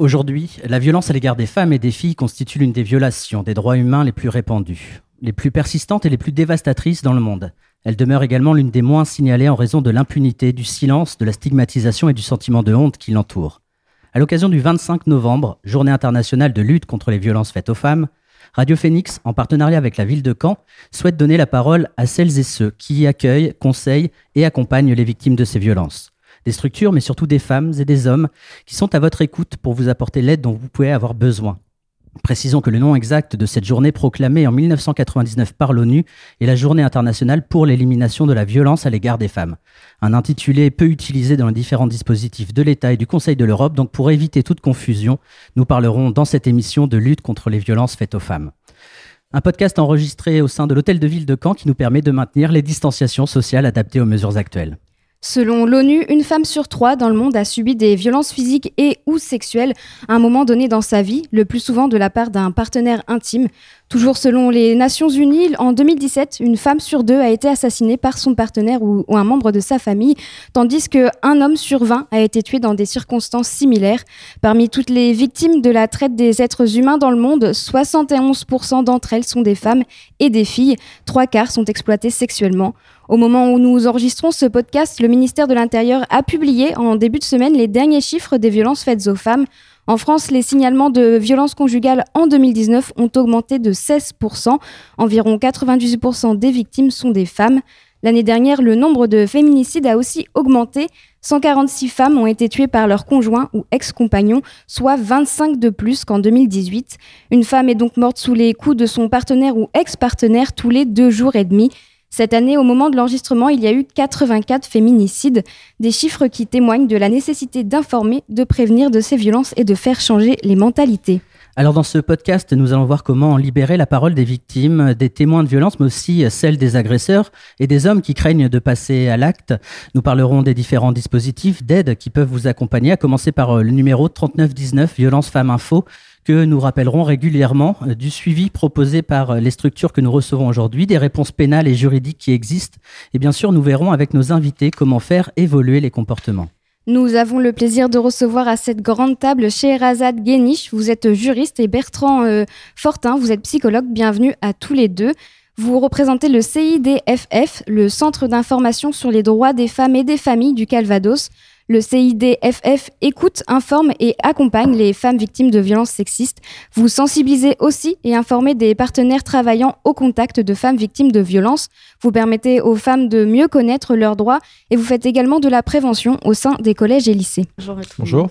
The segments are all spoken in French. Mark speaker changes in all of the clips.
Speaker 1: Aujourd'hui, la violence à l'égard des femmes et des filles constitue l'une des violations des droits humains les plus répandues, les plus persistantes et les plus dévastatrices dans le monde. Elle demeure également l'une des moins signalées en raison de l'impunité, du silence, de la stigmatisation et du sentiment de honte qui l'entoure. À l'occasion du 25 novembre, journée internationale de lutte contre les violences faites aux femmes, Radio Phoenix, en partenariat avec la ville de Caen, souhaite donner la parole à celles et ceux qui accueillent, conseillent et accompagnent les victimes de ces violences des structures, mais surtout des femmes et des hommes qui sont à votre écoute pour vous apporter l'aide dont vous pouvez avoir besoin. Précisons que le nom exact de cette journée proclamée en 1999 par l'ONU est la Journée internationale pour l'élimination de la violence à l'égard des femmes. Un intitulé peu utilisé dans les différents dispositifs de l'État et du Conseil de l'Europe, donc pour éviter toute confusion, nous parlerons dans cette émission de lutte contre les violences faites aux femmes. Un podcast enregistré au sein de l'Hôtel de Ville de Caen qui nous permet de maintenir les distanciations sociales adaptées aux mesures actuelles.
Speaker 2: Selon l'ONU, une femme sur trois dans le monde a subi des violences physiques et ou sexuelles à un moment donné dans sa vie, le plus souvent de la part d'un partenaire intime. Toujours selon les Nations Unies, en 2017, une femme sur deux a été assassinée par son partenaire ou, un membre de sa famille, tandis qu'un homme sur 20 a été tué dans des circonstances similaires. Parmi toutes les victimes de la traite des êtres humains dans le monde, 71% d'entre elles sont des femmes et des filles. Trois quarts sont exploitées sexuellement. Au moment où nous enregistrons ce podcast, le ministère de l'Intérieur a publié en début de semaine les derniers chiffres des violences faites aux femmes. En France, les signalements de violences conjugales en 2019 ont augmenté de 16%. Environ 98% des victimes sont des femmes. L'année dernière, le nombre de féminicides a aussi augmenté. 146 femmes ont été tuées par leur conjoint ou ex-compagnon, soit 25 de plus qu'en 2018. Une femme est donc morte sous les coups de son partenaire ou ex-partenaire tous les deux jours et demi. Cette année, au moment de l'enregistrement, il y a eu 84 féminicides, des chiffres qui témoignent de la nécessité d'informer, de prévenir de ces violences et de faire changer les mentalités.
Speaker 1: Alors dans ce podcast, nous allons voir comment libérer la parole des victimes, des témoins de violence, mais aussi celle des agresseurs et des hommes qui craignent de passer à l'acte. Nous parlerons des différents dispositifs d'aide qui peuvent vous accompagner, à commencer par le numéro 3919 Violence Femmes Info nous rappellerons régulièrement euh, du suivi proposé par euh, les structures que nous recevons aujourd'hui, des réponses pénales et juridiques qui existent. Et bien sûr, nous verrons avec nos invités comment faire évoluer les comportements.
Speaker 2: Nous avons le plaisir de recevoir à cette grande table Scheherazade Guéniche. Vous êtes juriste et Bertrand euh, Fortin, vous êtes psychologue. Bienvenue à tous les deux. Vous représentez le CIDFF, le Centre d'information sur les droits des femmes et des familles du Calvados. Le CIDFF écoute, informe et accompagne les femmes victimes de violences sexistes. Vous sensibilisez aussi et informez des partenaires travaillant au contact de femmes victimes de violences. Vous permettez aux femmes de mieux connaître leurs droits et vous faites également de la prévention au sein des collèges et lycées.
Speaker 1: Bonjour. Bonjour.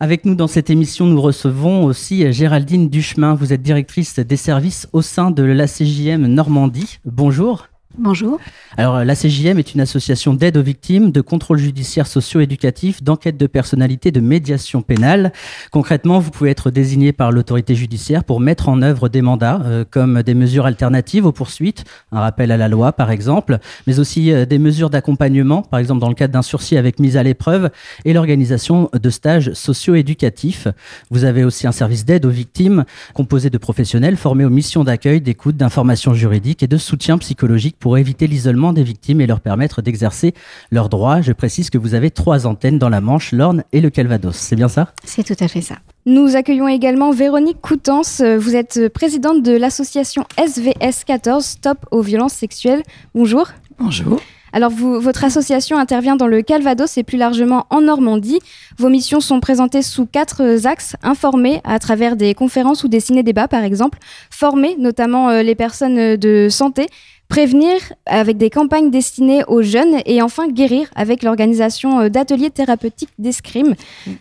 Speaker 1: Avec nous dans cette émission, nous recevons aussi Géraldine Duchemin. Vous êtes directrice des services au sein de la CJM Normandie. Bonjour.
Speaker 3: Bonjour.
Speaker 1: Alors, la CJM est une association d'aide aux victimes, de contrôle judiciaire socio-éducatif, d'enquête de personnalité, de médiation pénale. Concrètement, vous pouvez être désigné par l'autorité judiciaire pour mettre en œuvre des mandats, euh, comme des mesures alternatives aux poursuites, un rappel à la loi par exemple, mais aussi euh, des mesures d'accompagnement, par exemple dans le cadre d'un sursis avec mise à l'épreuve, et l'organisation de stages socio-éducatifs. Vous avez aussi un service d'aide aux victimes composé de professionnels formés aux missions d'accueil, d'écoute, d'information juridique et de soutien psychologique pour éviter l'isolement des victimes et leur permettre d'exercer leurs droits. Je précise que vous avez trois antennes dans la Manche, l'Orne et le Calvados. C'est bien ça?
Speaker 3: C'est tout à fait ça.
Speaker 2: Nous accueillons également Véronique Coutances. Vous êtes présidente de l'association SVS 14, Stop aux violences sexuelles. Bonjour.
Speaker 4: Bonjour.
Speaker 2: Alors, votre association intervient dans le Calvados et plus largement en Normandie. Vos missions sont présentées sous quatre axes informer à travers des conférences ou des ciné-débats, par exemple, former notamment euh, les personnes de santé, prévenir avec des campagnes destinées aux jeunes et enfin guérir avec l'organisation euh, d'ateliers thérapeutiques d'escrime.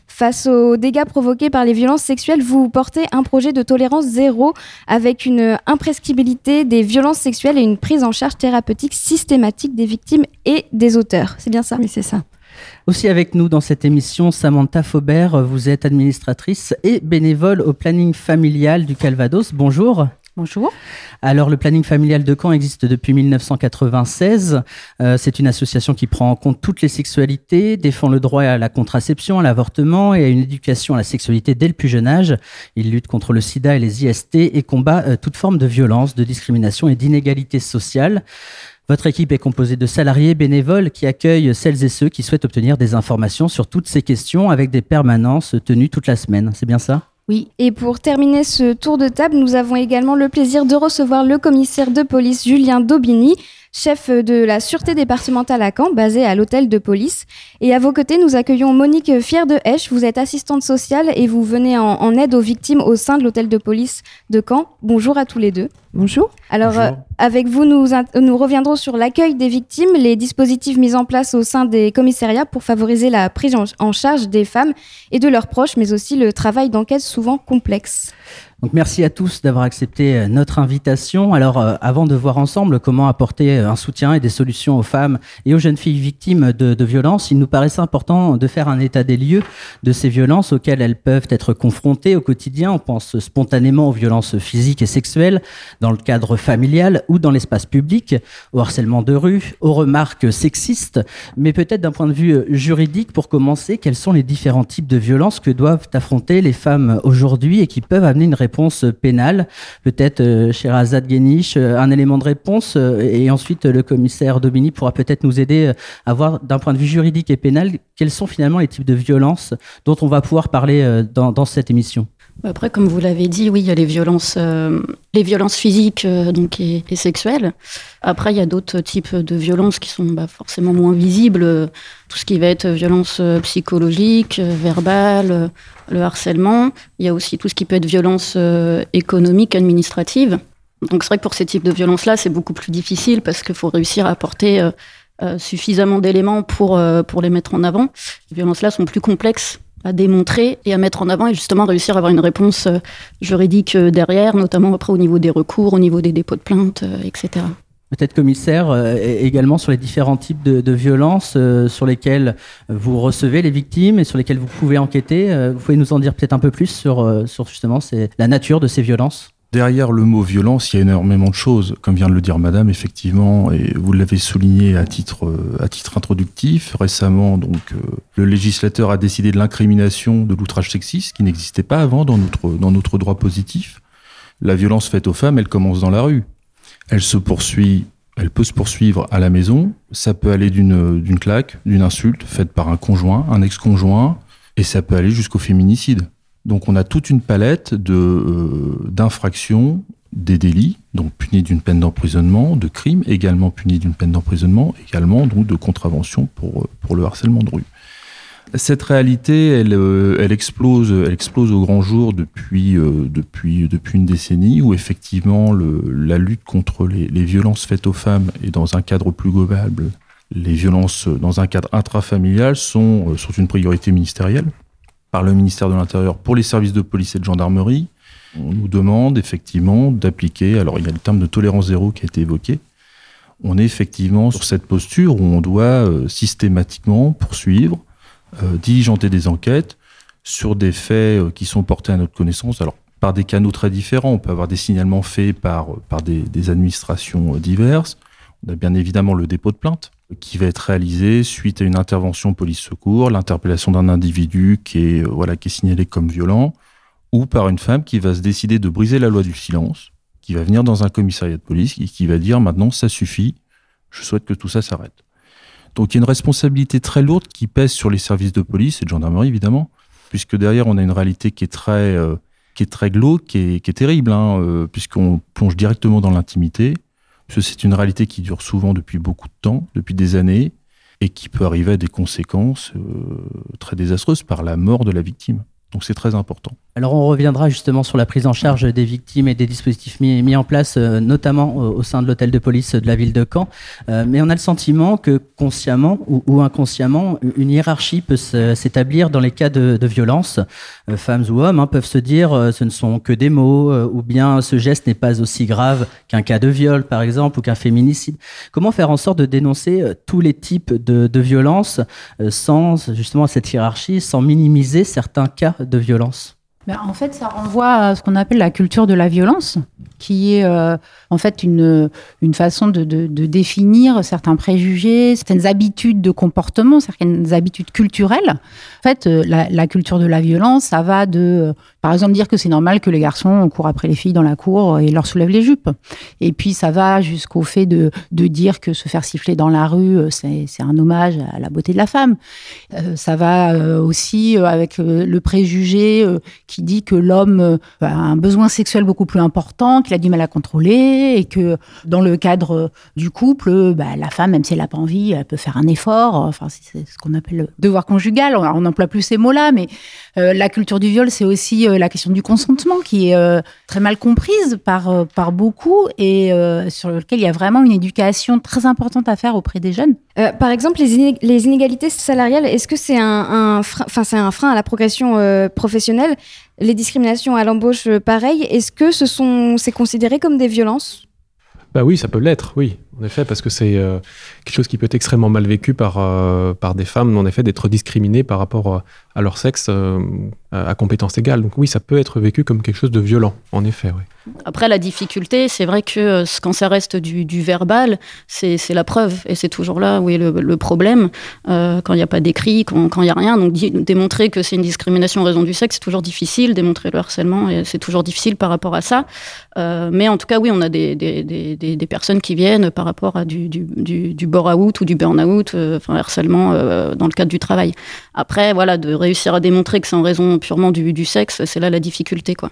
Speaker 2: Face aux dégâts provoqués par les violences sexuelles, vous portez un projet de tolérance zéro avec une imprescriptibilité des violences sexuelles et une prise en charge thérapeutique systématique des victimes et des auteurs. C'est bien ça?
Speaker 3: Oui, c'est ça.
Speaker 1: Aussi avec nous dans cette émission, Samantha Faubert, vous êtes administratrice et bénévole au planning familial du Calvados. Bonjour.
Speaker 3: Bonjour.
Speaker 1: Alors, le planning familial de Caen existe depuis 1996. Euh, c'est une association qui prend en compte toutes les sexualités, défend le droit à la contraception, à l'avortement et à une éducation à la sexualité dès le plus jeune âge. Il lutte contre le sida et les IST et combat euh, toute forme de violence, de discrimination et d'inégalité sociale. Votre équipe est composée de salariés bénévoles qui accueillent celles et ceux qui souhaitent obtenir des informations sur toutes ces questions avec des permanences tenues toute la semaine. C'est bien ça?
Speaker 2: Oui. Et pour terminer ce tour de table, nous avons également le plaisir de recevoir le commissaire de police Julien Daubigny, chef de la sûreté départementale à Caen, basé à l'hôtel de police. Et à vos côtés, nous accueillons Monique Fier de Hesch. Vous êtes assistante sociale et vous venez en, aide aux victimes au sein de l'hôtel de police de Caen. Bonjour à tous les deux.
Speaker 3: Bonjour.
Speaker 2: Alors,
Speaker 3: euh,
Speaker 2: avec vous, nous, nous reviendrons sur l'accueil des victimes, les dispositifs mis en place au sein des commissariats pour favoriser la prise en charge des femmes et de leurs proches, mais aussi le travail d'enquête souvent complexe.
Speaker 1: Donc merci à tous d'avoir accepté euh, notre invitation. Alors euh, avant de voir ensemble comment apporter euh, un soutien et des solutions aux femmes et aux jeunes filles victimes de, de violences, il nous paraissait important de faire un état des lieux de ces violences auxquelles elles peuvent être confrontées au quotidien. On pense spontanément aux violences physiques et sexuelles dans le cadre familial ou dans l'espace public, au harcèlement de rue, aux remarques sexistes, mais peut-être d'un point de vue juridique pour commencer, quels sont les différents types de violences que doivent affronter les femmes aujourd'hui et qui peuvent amener une réponse réponse pénale. Peut-être euh, Sherazade Genish, euh, un élément de réponse, euh, et ensuite le commissaire Domini pourra peut-être nous aider à voir d'un point de vue juridique et pénal quels sont finalement les types de violences dont on va pouvoir parler dans cette émission.
Speaker 4: Après, comme vous l'avez dit, oui, il y a les violences, euh, les violences physiques euh, donc, et, sexuelles. Après, il y a d'autres types de violences qui sont bah, forcément moins visibles. Tout ce qui va être violence euh, psychologique, verbale, le harcèlement. Il y a aussi tout ce qui peut être violence économique, administrative. Donc c'est vrai que pour ces types de violences-là, c'est beaucoup plus difficile parce qu'il faut réussir à apporter suffisamment d'éléments pour, pour les mettre en avant. Les violences-là sont plus complexes à démontrer et à mettre en avant et justement réussir à avoir une réponse euh, juridique euh, derrière, notamment après au niveau des recours, au niveau des dépôts de plainte, euh, etc.
Speaker 1: Peut-être commissaire, également sur les différents types de, violences sur lesquels vous recevez les victimes et sur lesquels vous pouvez enquêter. vous pouvez nous en dire peut-être un peu plus sur justement la nature de ces violences?
Speaker 5: Derrière le mot violence, il y a énormément de choses, comme vient de le dire Madame, effectivement, et vous l'avez souligné à titre, euh, à titre introductif. Récemment, donc, euh, le législateur a décidé de l'incrimination de l'outrage sexiste, qui n'existait pas avant dans notre, dans notre droit positif. La violence faite aux femmes, elle commence dans la rue. Elle se poursuit, elle peut se poursuivre à la maison. Ça peut aller d'une, d'une claque, d'une insulte faite par un conjoint, un ex-conjoint, et ça peut aller jusqu'au féminicide. Donc on a toute une palette de euh, d'infractions, des délits, donc punis d'une peine d'emprisonnement, de crimes également punis d'une peine d'emprisonnement, également donc de contravention pour, euh, pour le harcèlement de rue. Cette réalité, elle, euh, elle, explose, elle explose au grand jour depuis, depuis, depuis une décennie, où effectivement la lutte contre les, les, violences faites aux femmes et dans un cadre plus global, les violences dans un cadre intrafamilial sont, sont une priorité ministérielle par le ministère de l'Intérieur pour les services de police et de gendarmerie. On nous demande effectivement d'appliquer, alors il y a le terme de tolérance zéro qui a été évoqué, on est effectivement sur cette posture où on doit euh, systématiquement poursuivre, euh, diligenter des enquêtes sur des faits euh, qui sont portés à notre connaissance. Alors, par des canaux très différents. On peut avoir des signalements faits par, par des, des administrations diverses. On a bien évidemment le dépôt de plainte qui va être réalisé suite à une intervention police-secours, l'interpellation d'un individu qui est, euh, voilà, qui est signalé comme violent, ou par une femme qui va se décider de briser la loi du silence, qui va venir dans un commissariat de police et qui va dire maintenant ça suffit, je souhaite que tout ça s'arrête. Donc il y a une responsabilité très lourde qui pèse sur les services de police et de gendarmerie évidemment, puisque derrière on a une réalité qui est très, euh, qui est très glauque, qui est, qui est terrible, hein, euh, puisqu'on plonge directement dans l'intimité, c'est une réalité qui dure souvent depuis beaucoup de temps, depuis des années, et qui peut arriver à des conséquences euh, très désastreuses par la mort de la victime. Donc c'est très important.
Speaker 1: Alors on reviendra justement sur la prise en charge des victimes et des dispositifs mis, en place, euh, notamment au, sein de l'hôtel de police de la ville de Caen. Euh, mais on a le sentiment que consciemment ou, inconsciemment, une hiérarchie peut s'établir dans les cas de, violence. Euh, femmes ou hommes hein, peuvent se dire ce ne sont que des mots, ou bien ce geste n'est pas aussi grave qu'un cas de viol, par exemple, ou qu'un féminicide. Comment faire en sorte de dénoncer tous les types de, de violence sans justement cette hiérarchie, sans minimiser certains cas de violence?
Speaker 3: En fait, ça renvoie à ce qu'on appelle la culture de la violence, qui est euh, en fait une, une façon de, définir certains préjugés, certaines habitudes de comportement, certaines habitudes culturelles. En fait, euh, la, la culture de la violence, ça va de, Par exemple, dire que c'est normal que les garçons courent après les filles dans la cour et leur soulèvent les jupes. Et puis, ça va jusqu'au fait de, de, dire que se faire siffler dans la rue, euh, c'est un hommage à la beauté de la femme. Euh, ça va euh, aussi avec le préjugé qui dit que l'homme a un besoin sexuel beaucoup plus important, qu'il a du mal à contrôler et que dans le cadre du couple, bah, la femme, même si elle n'a pas envie, elle peut faire un effort. Enfin, c'est ce qu'on appelle le devoir conjugal. On n'emploie plus ces mots-là, mais la culture du viol, c'est aussi la question du consentement qui est euh, très mal comprise par, euh, par beaucoup et euh, sur lequel il y a vraiment une éducation très importante à faire auprès des jeunes.
Speaker 2: par exemple, les, les, inégalités salariales, est-ce que c'est un, un, un frein à la progression professionnelle? Les discriminations à l'embauche, pareil. Est-ce que ce sont, c'est considéré comme des violences?
Speaker 6: Bah oui, ça peut l'être, oui, en effet, parce que c'est quelque chose qui peut être extrêmement mal vécu par, par des femmes, en effet, d'être discriminées par rapport à leur sexe à compétence égale. Donc oui, ça peut être vécu comme quelque chose de violent, en effet. Oui.
Speaker 4: Après, la difficulté, c'est vrai que euh, quand ça reste du, verbal, c'est la preuve. Et c'est toujours là où est le, problème, euh, quand il n'y a pas d'écrit, quand il n'y a rien. Donc démontrer que c'est une discrimination en raison du sexe, c'est toujours difficile. Démontrer le harcèlement, c'est toujours difficile par rapport à ça. Euh, mais en tout cas, oui, on a des, des, des, des personnes qui viennent par rapport à du, du, du, du bore-out ou du burn-out, enfin harcèlement dans le cadre du travail. Après, voilà, de réussir à démontrer que c'est en raison purement du, du sexe, c'est là la difficulté, quoi.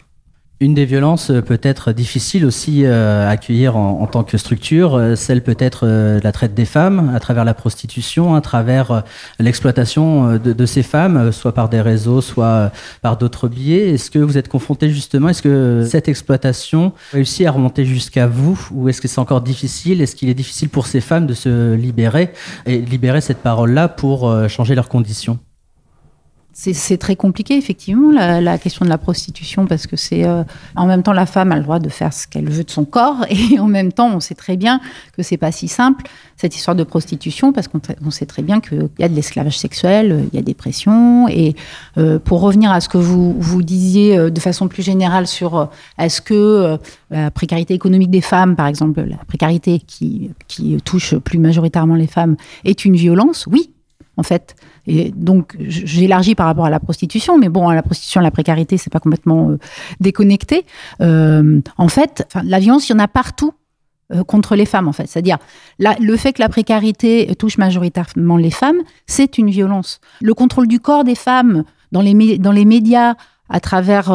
Speaker 1: Une des violences euh, peut être difficile aussi euh, à accueillir en, tant que structure, euh, celle peut-être la traite des femmes à travers la prostitution, à travers l'exploitation de, de, ces femmes, soit par des réseaux, soit par d'autres biais. Est-ce que vous êtes confronté justement, est-ce que cette exploitation réussit à remonter jusqu'à vous ou est-ce que c'est encore difficile? Est-ce qu'il est difficile pour ces femmes de se libérer et libérer cette parole-là pour changer leurs conditions?
Speaker 3: C'est très compliqué, effectivement, la, question de la prostitution, parce que c'est euh, en même temps la femme a le droit de faire ce qu'elle veut de son corps, et en même temps, on sait très bien que c'est pas si simple cette histoire de prostitution, parce qu'on sait très bien qu'il y a de l'esclavage sexuel, il y a des pressions. Et euh, pour revenir à ce que vous vous disiez euh, de façon plus générale sur est-ce que la précarité économique des femmes, par exemple, la précarité qui, qui touche plus majoritairement les femmes, est une violence, oui, en fait. Et donc, j'élargis par rapport à la prostitution, mais bon, à la prostitution, la précarité, c'est pas complètement euh, déconnecté. Euh, en fait, la violence, il y en a partout euh, contre les femmes, en fait. C'est-à-dire, le fait que la précarité touche majoritairement les femmes, c'est une violence. Le contrôle du corps des femmes dans les, dans les médias, à travers,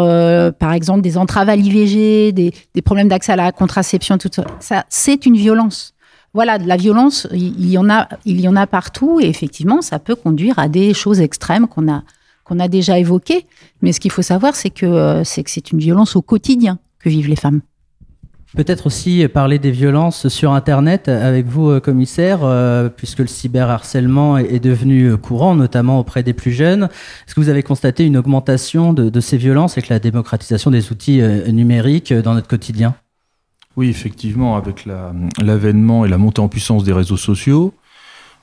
Speaker 3: par exemple, des entraves à l'IVG, des, des, problèmes d'accès à la contraception, tout ça, ça c'est une violence voilà, de la violence, il y en a, il y en a partout, et effectivement, ça peut conduire à des choses extrêmes qu'on a, qu'on a déjà évoquées. Mais ce qu'il faut savoir, c'est que euh, c'est une violence au quotidien que vivent les femmes.
Speaker 1: Peut-être aussi parler des violences sur Internet avec vous, euh, commissaire, euh, puisque le cyberharcèlement est devenu courant, notamment auprès des plus jeunes. Est-ce que vous avez constaté une augmentation de ces violences avec la démocratisation des outils numériques dans notre quotidien?
Speaker 5: Oui, effectivement, avec l'avènement et la montée en puissance des réseaux sociaux,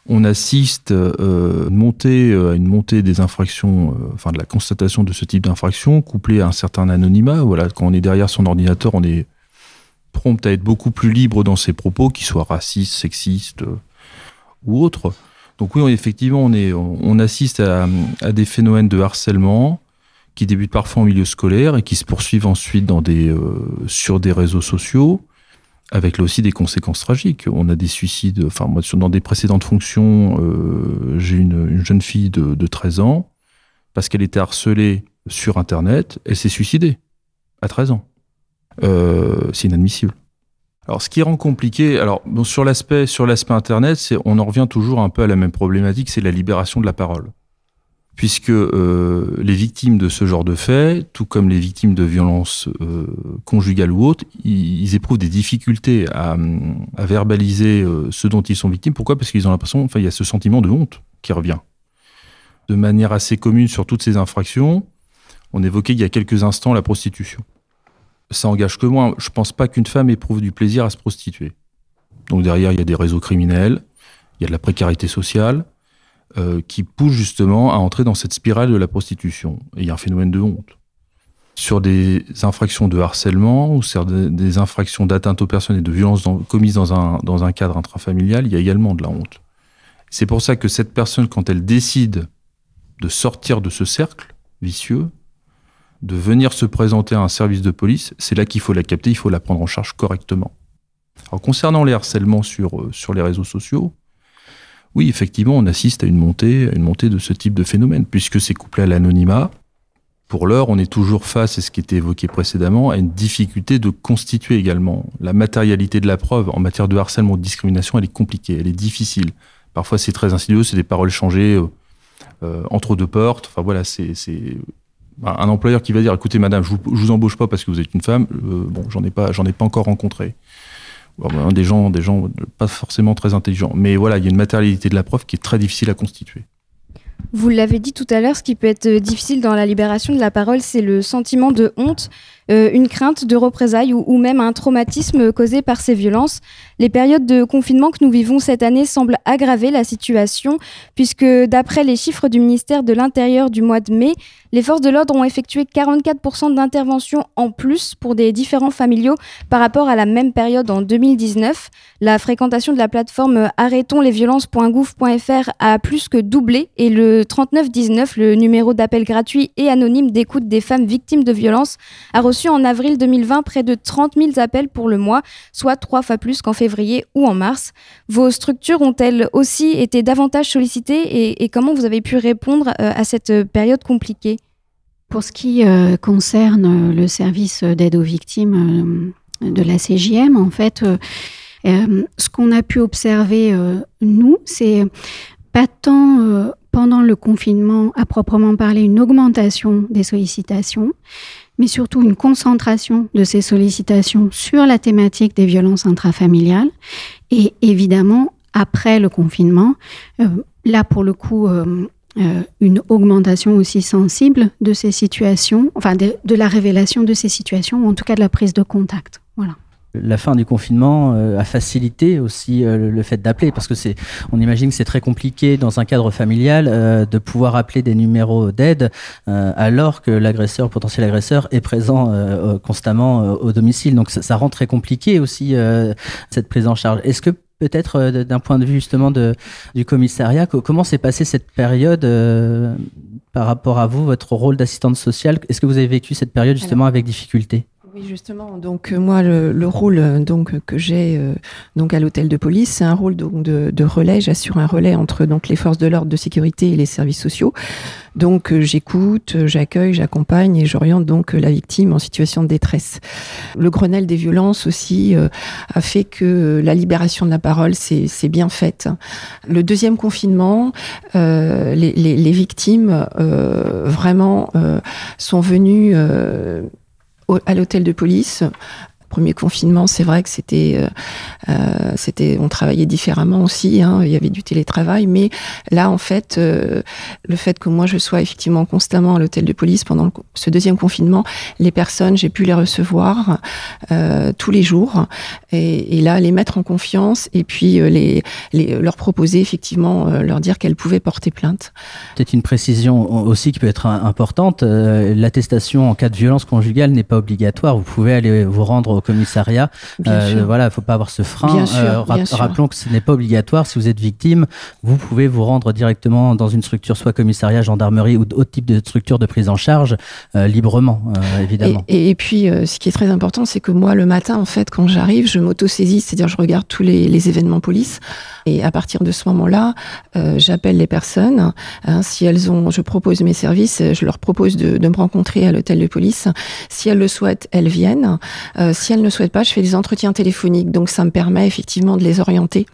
Speaker 5: on assiste euh, montée, euh, à une montée des infractions, euh, enfin de la constatation de ce type d'infraction, couplée à un certain anonymat. Voilà, quand on est derrière son ordinateur, on est prompt à être beaucoup plus libre dans ses propos, qu'ils soient racistes, sexistes ou autres. Donc oui, effectivement, on, est, on assiste à des phénomènes de harcèlement, qui débutent parfois en milieu scolaire et qui se poursuivent ensuite euh, sur des réseaux sociaux, avec là aussi des conséquences tragiques. On a des suicides, enfin moi dans des précédentes fonctions, euh, j'ai une, une, jeune fille de, de 13 ans, parce qu'elle était harcelée sur Internet, elle s'est suicidée à 13 ans. Euh, c'est inadmissible. Alors, ce qui rend compliqué, alors sur l'aspect sur l'aspect Internet, c'est on en revient toujours un peu à la même problématique, c'est la libération de la parole puisque euh, les victimes de ce genre de faits, tout comme les victimes de violences euh, conjugales ou autres, ils, éprouvent des difficultés à, verbaliser euh, ce dont ils sont victimes. Pourquoi? Parce qu'ils ont l'impression, enfin, il y a ce sentiment de honte qui revient. De manière assez commune sur toutes ces infractions, on évoquait il y a quelques instants la prostitution. Ça engage que moi. Je pense pas qu'une femme éprouve du plaisir à se prostituer. Donc derrière, il y a des réseaux criminels, il y a de la précarité sociale, euh, qui pousse justement à entrer dans cette spirale de la prostitution. Et il y a un phénomène de honte. Sur des infractions de harcèlement ou sur des, infractions d'atteinte aux personnes et de violences commises dans un, dans un cadre intrafamilial, il y a également de la honte. C'est pour ça que cette personne, quand elle décide de sortir de ce cercle vicieux, de venir se présenter à un service de police, c'est là qu'il faut la capter, il faut la prendre en charge correctement. Alors concernant les harcèlements sur, euh, sur les réseaux sociaux, oui, effectivement, on assiste à une montée, à une montée de ce type de phénomène, puisque c'est couplé à l'anonymat. Pour l'heure, on est toujours face, à ce qui était évoqué précédemment, à une difficulté de constituer également. La matérialité de la preuve en matière de harcèlement ou de discrimination, elle est compliquée, elle est difficile. Parfois, c'est très insidieux, c'est des paroles changées euh, euh, entre deux portes. Enfin voilà, c'est un employeur qui va dire écoutez madame je vous, vous embauche pas parce que vous êtes une femme euh, bon j'en ai pas encore rencontré ben, des gens des gens pas forcément très intelligents. Mais voilà il y a une matérialité de la preuve qui est très difficile à constituer.
Speaker 2: Vous l'avez dit tout à l'heure, ce qui peut être difficile dans la libération de la parole, c'est le sentiment de honte, une crainte de représailles ou, même un traumatisme causé par ces violences. Les périodes de confinement que nous vivons cette année semblent aggraver la situation, puisque d'après les chiffres du ministère de l'Intérieur du mois de mai, les forces de l'ordre ont effectué 44% d'interventions en plus pour des différents familiaux par rapport à la même période en 2019. La fréquentation de la plateforme arrêtonslesviolences.gouv.fr a plus que doublé et le 3919, le numéro d'appel gratuit et anonyme d'écoute des femmes victimes de violences, a reçu en avril 2020 près de 30 000 appels pour le mois, soit trois fois plus qu'en février ou en mars. Vos structures ont-elles aussi été davantage sollicitées et, comment vous avez pu répondre euh, à cette période compliquée?
Speaker 3: Pour ce qui euh, concerne le service d'aide aux victimes euh, de la CJM, en fait, ce qu'on a pu observer, nous, c'est pas tant pendant le confinement à proprement parler une augmentation des sollicitations, mais surtout une concentration de ces sollicitations sur la thématique des violences intrafamiliales. Et évidemment, après le confinement, euh, là pour le coup, euh, euh, une augmentation aussi sensible de ces situations, enfin de, de, la révélation de ces situations, ou en tout cas de la prise de contact. Voilà
Speaker 1: la fin du confinement euh, a facilité aussi euh, le fait d'appeler parce que c'est on imagine que c'est très compliqué dans un cadre familial euh, de pouvoir appeler des numéros d'aide alors que l'agresseur potentiel agresseur est présent constamment au domicile. Donc ça, rend très compliqué aussi cette prise en charge. Est-ce que peut-être d'un point de vue justement de, du commissariat comment s'est passée cette période par rapport à vous votre rôle d'assistante sociale? Est-ce que vous avez vécu cette période justement avec difficulté?
Speaker 7: Oui, justement. Donc euh, moi, le, rôle euh, donc que j'ai euh, donc à l'hôtel de police, c'est un rôle donc de, relais. J'assure un relais entre donc les forces de l'ordre de sécurité et les services sociaux. Donc j'écoute, j'accueille, j'accompagne et j'oriente donc la victime en situation de détresse. Le Grenelle des violences aussi a fait que la libération de la parole c'est bien faite. Le deuxième confinement, les, les, victimes vraiment sont venues à l'hôtel de police premier confinement, c'est vrai que c'était, euh, euh, c'était, on travaillait différemment aussi. Hein, il y avait du télétravail, mais là, en fait, euh, le fait que moi je sois effectivement constamment à l'hôtel de police pendant ce deuxième confinement, les personnes, j'ai pu les recevoir tous les jours et, là les mettre en confiance et puis les leur proposer effectivement leur dire qu'elles pouvaient porter plainte.
Speaker 1: Peut-être une précision aussi qui peut être importante. L'attestation en cas de violence conjugale n'est pas obligatoire. Vous pouvez aller vous rendre commissariat. Euh, voilà, il faut pas avoir ce frein. Euh, rappelons que ce n'est pas obligatoire. Si vous êtes victime, vous pouvez vous rendre directement dans une structure, soit commissariat, gendarmerie ou autre type de structure de prise en charge, euh, librement, évidemment.
Speaker 7: Et, puis, ce qui est très important, c'est que moi, le matin, en fait, quand j'arrive, je m'auto-saisis, c'est-à-dire je regarde tous les, événements police. Et à partir de ce moment-là, j'appelle les personnes. Hein, si elles ont, je propose mes services, je leur propose de, de me rencontrer à l'hôtel de police. Si elles le souhaitent, elles viennent. si elles ne souhaitent pas, je fais des entretiens téléphoniques. Donc ça me permet effectivement de les orienter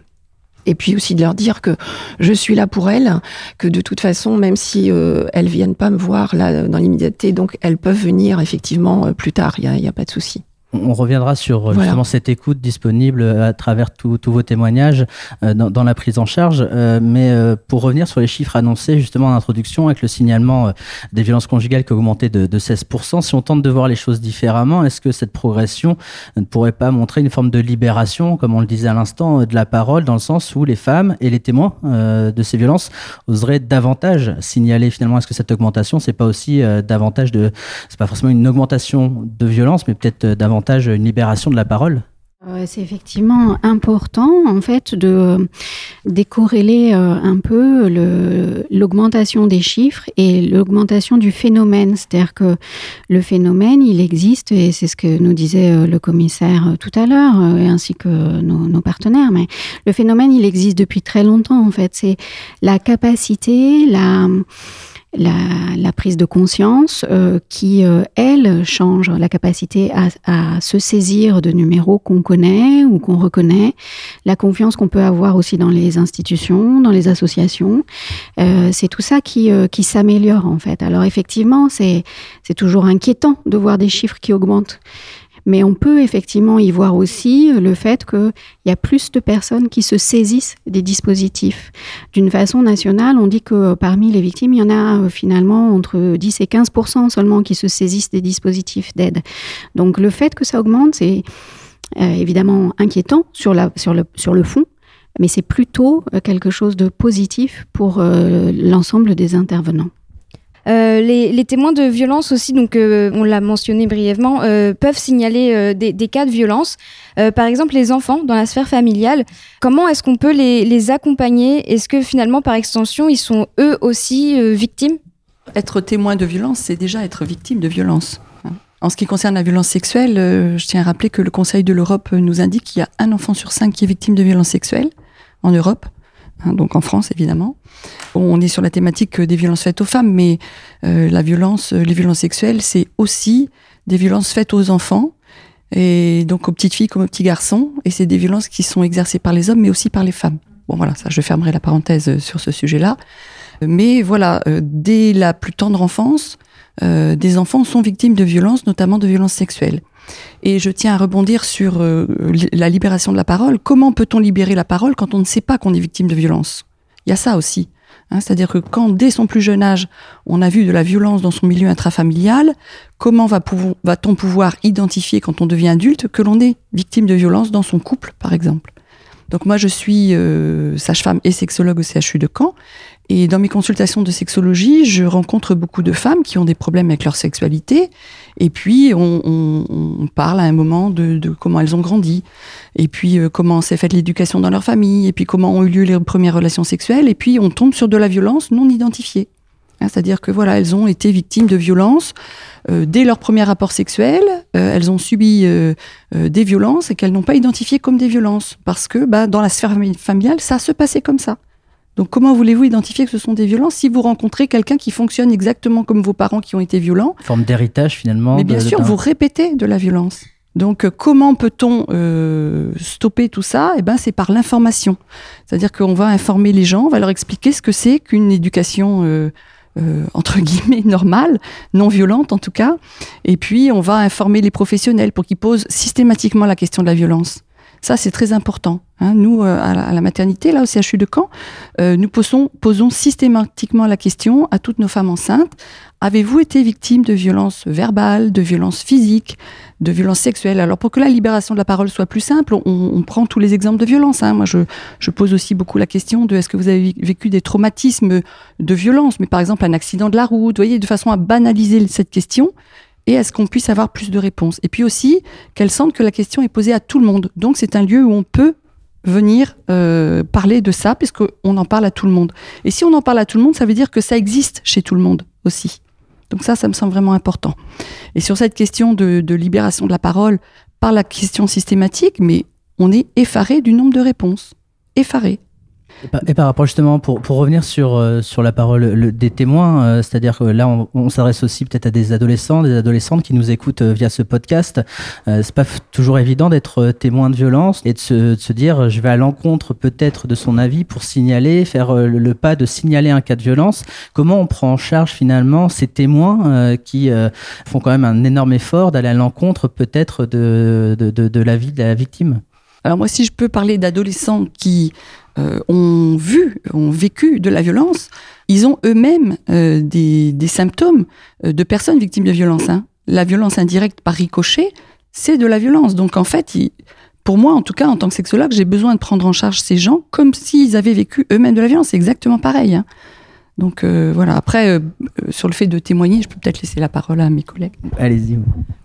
Speaker 7: et puis aussi de leur dire que je suis là pour elles, que de toute façon, même si euh, elles viennent pas me voir là dans l'immédiateté, donc elles peuvent venir effectivement euh, plus tard. Il n'y a, pas de souci.
Speaker 1: On reviendra sur justement cette écoute disponible à travers tous vos témoignages euh, dans, la prise en charge. Euh, mais euh, pour revenir sur les chiffres annoncés justement en introduction, avec le signalement des violences conjugales qui a augmenté de, 16%, si on tente de voir les choses différemment, est-ce que cette progression ne pourrait pas montrer une forme de libération, comme on le disait à l'instant, de la parole, dans le sens où les femmes et les témoins de ces violences oseraient davantage signaler finalement Est-ce que cette augmentation, c'est pas aussi davantage de... C'est pas forcément une augmentation de violence, mais peut-être davantage une libération de la parole
Speaker 8: Euh, c'est effectivement important en fait de décorréler euh, un peu l'augmentation des chiffres et l'augmentation du phénomène. C'est-à-dire que le phénomène, il existe et c'est ce que nous disait euh, le commissaire tout à l'heure ainsi que nos, nos, partenaires. Mais le phénomène, il existe depuis très longtemps en fait. C'est la capacité, la la, prise de conscience euh, qui, euh, elle, change la capacité à, se saisir de numéros qu'on connaît ou qu'on reconnaît, la confiance qu'on peut avoir aussi dans les institutions, dans les associations. Euh, c'est tout ça qui, qui s'améliore en fait. Alors effectivement, c'est toujours inquiétant de voir des chiffres qui augmentent. Mais on peut effectivement y voir aussi euh, le fait qu'il y a plus de personnes qui se saisissent des dispositifs. D'une façon nationale, on dit que euh, parmi les victimes, il y en a euh, finalement entre 10 et 15 seulement qui se saisissent des dispositifs d'aide. Donc le fait que ça augmente, c'est évidemment inquiétant sur, le fond, mais c'est plutôt quelque chose de positif pour l'ensemble des intervenants.
Speaker 2: Euh, les, témoins de violence aussi, donc euh, on l'a mentionné brièvement, euh, peuvent signaler des, cas de violence. par exemple, les enfants dans la sphère familiale. Comment est-ce qu'on peut les, accompagner? Est-ce que finalement, par extension, ils sont eux aussi victimes?
Speaker 9: Être témoin de violence, c'est déjà être victime de violence. En ce qui concerne la violence sexuelle, je tiens à rappeler que le Conseil de l'Europe nous indique qu'il y a un enfant sur cinq qui est victime de violence sexuelle en Europe. Hein, donc en France évidemment. On est sur la thématique des violences faites aux femmes, mais euh, la violence, les violences sexuelles, c'est aussi des violences faites aux enfants, et donc aux petites filles comme aux petits garçons, et c'est des violences qui sont exercées par les hommes, mais aussi par les femmes. Bon voilà, ça je fermerai la parenthèse sur ce sujet-là. Mais voilà, euh, dès la plus tendre enfance, euh, des enfants sont victimes de violences, notamment de violences sexuelles. Et je tiens à rebondir sur euh, la libération de la parole. Comment peut-on libérer la parole quand on ne sait pas qu'on est victime de violence Il y a ça aussi. Hein. C'est-à-dire que quand, dès son plus jeune âge, on a vu de la violence dans son milieu intrafamilial, comment va-t-on pouvoir identifier quand on devient adulte que l'on est victime de violence dans son couple, par exemple? Donc moi, je suis euh, sage-femme et sexologue au CHU de Caen. Et dans mes consultations de sexologie, je rencontre beaucoup de femmes qui ont des problèmes avec leur sexualité. Et puis, on, parle à un moment de, comment elles ont grandi. Et puis, euh, comment s'est faite l'éducation dans leur famille. Et puis, comment ont eu lieu les premières relations sexuelles. Et puis, on tombe sur de la violence non identifiée. Hein, c'est-à-dire que voilà, elles ont été victimes de violences euh, dès leur premier rapport sexuel. Euh, elles ont subi des violences et qu'elles n'ont pas identifiées comme des violences. Parce que bah, dans la sphère familiale, ça se passait comme ça. Donc comment voulez-vous identifier que ce sont des violences si vous rencontrez quelqu'un qui fonctionne exactement comme vos parents qui ont été violents?
Speaker 1: Forme d'héritage finalement.
Speaker 9: Mais bien sûr, vous répétez de la violence. Donc euh, comment peut-on euh, stopper tout ça? Eh ben c'est par l'information. C'est-à-dire qu'on va informer les gens, on va leur expliquer ce que c'est qu'une éducation euh, entre guillemets normale, non violente en tout cas. Et puis on va informer les professionnels pour qu'ils posent systématiquement la question de la violence. Ça, c'est très important. Hein. Nous, euh, à la, maternité, là, au CHU de Caen, euh, nous posons, systématiquement la question à toutes nos femmes enceintes avez-vous été victime de violences verbales, de violences physiques, de violences sexuelles? Alors, pour que la libération de la parole soit plus simple, on, prend tous les exemples de violences. Hein. Moi, je, je, pose aussi beaucoup la question de est-ce que vous avez vécu des traumatismes de violence, mais par exemple un accident de la route, vous voyez, de façon à banaliser cette question et à ce qu'on puisse avoir plus de réponses. Et puis aussi qu'elle sente que la question est posée à tout le monde. Donc c'est un lieu où on peut venir euh, parler de ça, puisqu'on en parle à tout le monde. Et si on en parle à tout le monde, ça veut dire que ça existe chez tout le monde aussi. Donc ça, ça me semble vraiment important. Et sur cette question de, de libération de la parole par la question systématique, mais on est effaré du nombre de réponses. Effaré.
Speaker 1: Et par, rapport justement, pour, pour revenir sur, euh, sur la parole des témoins, euh, c'est-à-dire que là, on, s'adresse aussi peut-être à des adolescents, des adolescentes qui nous écoutent euh, via ce podcast. c'est pas toujours évident d'être témoin de violence et de se, se dire, je vais à l'encontre peut-être de son avis pour signaler, faire le, pas de signaler un cas de violence. Comment on prend en charge finalement ces témoins qui font quand même un énorme effort d'aller à l'encontre peut-être de, de, de, de la vie de la victime?
Speaker 9: Alors moi, si je peux parler d'adolescents qui euh, ont vu, ont vécu de la violence, ils ont eux-mêmes euh, des, symptômes euh, de personnes victimes de violence. Hein. La violence indirecte par ricochet, c'est de la violence. Donc en fait, pour moi, en tout cas, en tant que sexologue, j'ai besoin de prendre en charge ces gens comme s'ils avaient vécu eux-mêmes de la violence. C'est exactement pareil. Hein. Donc euh, voilà, après, euh, euh, sur le fait de témoigner, je peux peut-être laisser la parole à mes collègues.
Speaker 1: Allez-y.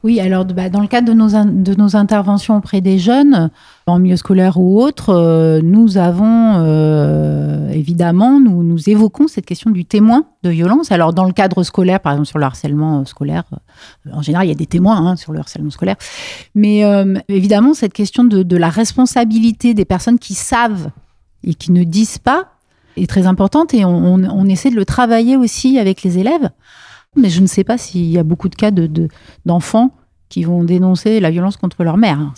Speaker 3: Oui, alors bah, dans le cadre de nos, in- de nos interventions auprès des jeunes, en milieu scolaire ou autre, euh, nous avons euh, évidemment, nous, nous évoquons cette question du témoin de violence. Alors dans le cadre scolaire, par exemple sur le harcèlement euh, scolaire, euh, en général il y a des témoins hein, sur le harcèlement scolaire, mais euh, évidemment cette question de, de la responsabilité des personnes qui savent et qui ne disent pas est très importante et on, on- on essaie de le travailler aussi avec les élèves. Mais je ne sais pas s'il y a beaucoup de cas de- de- d'enfants qui vont dénoncer la violence contre leur mère. hein.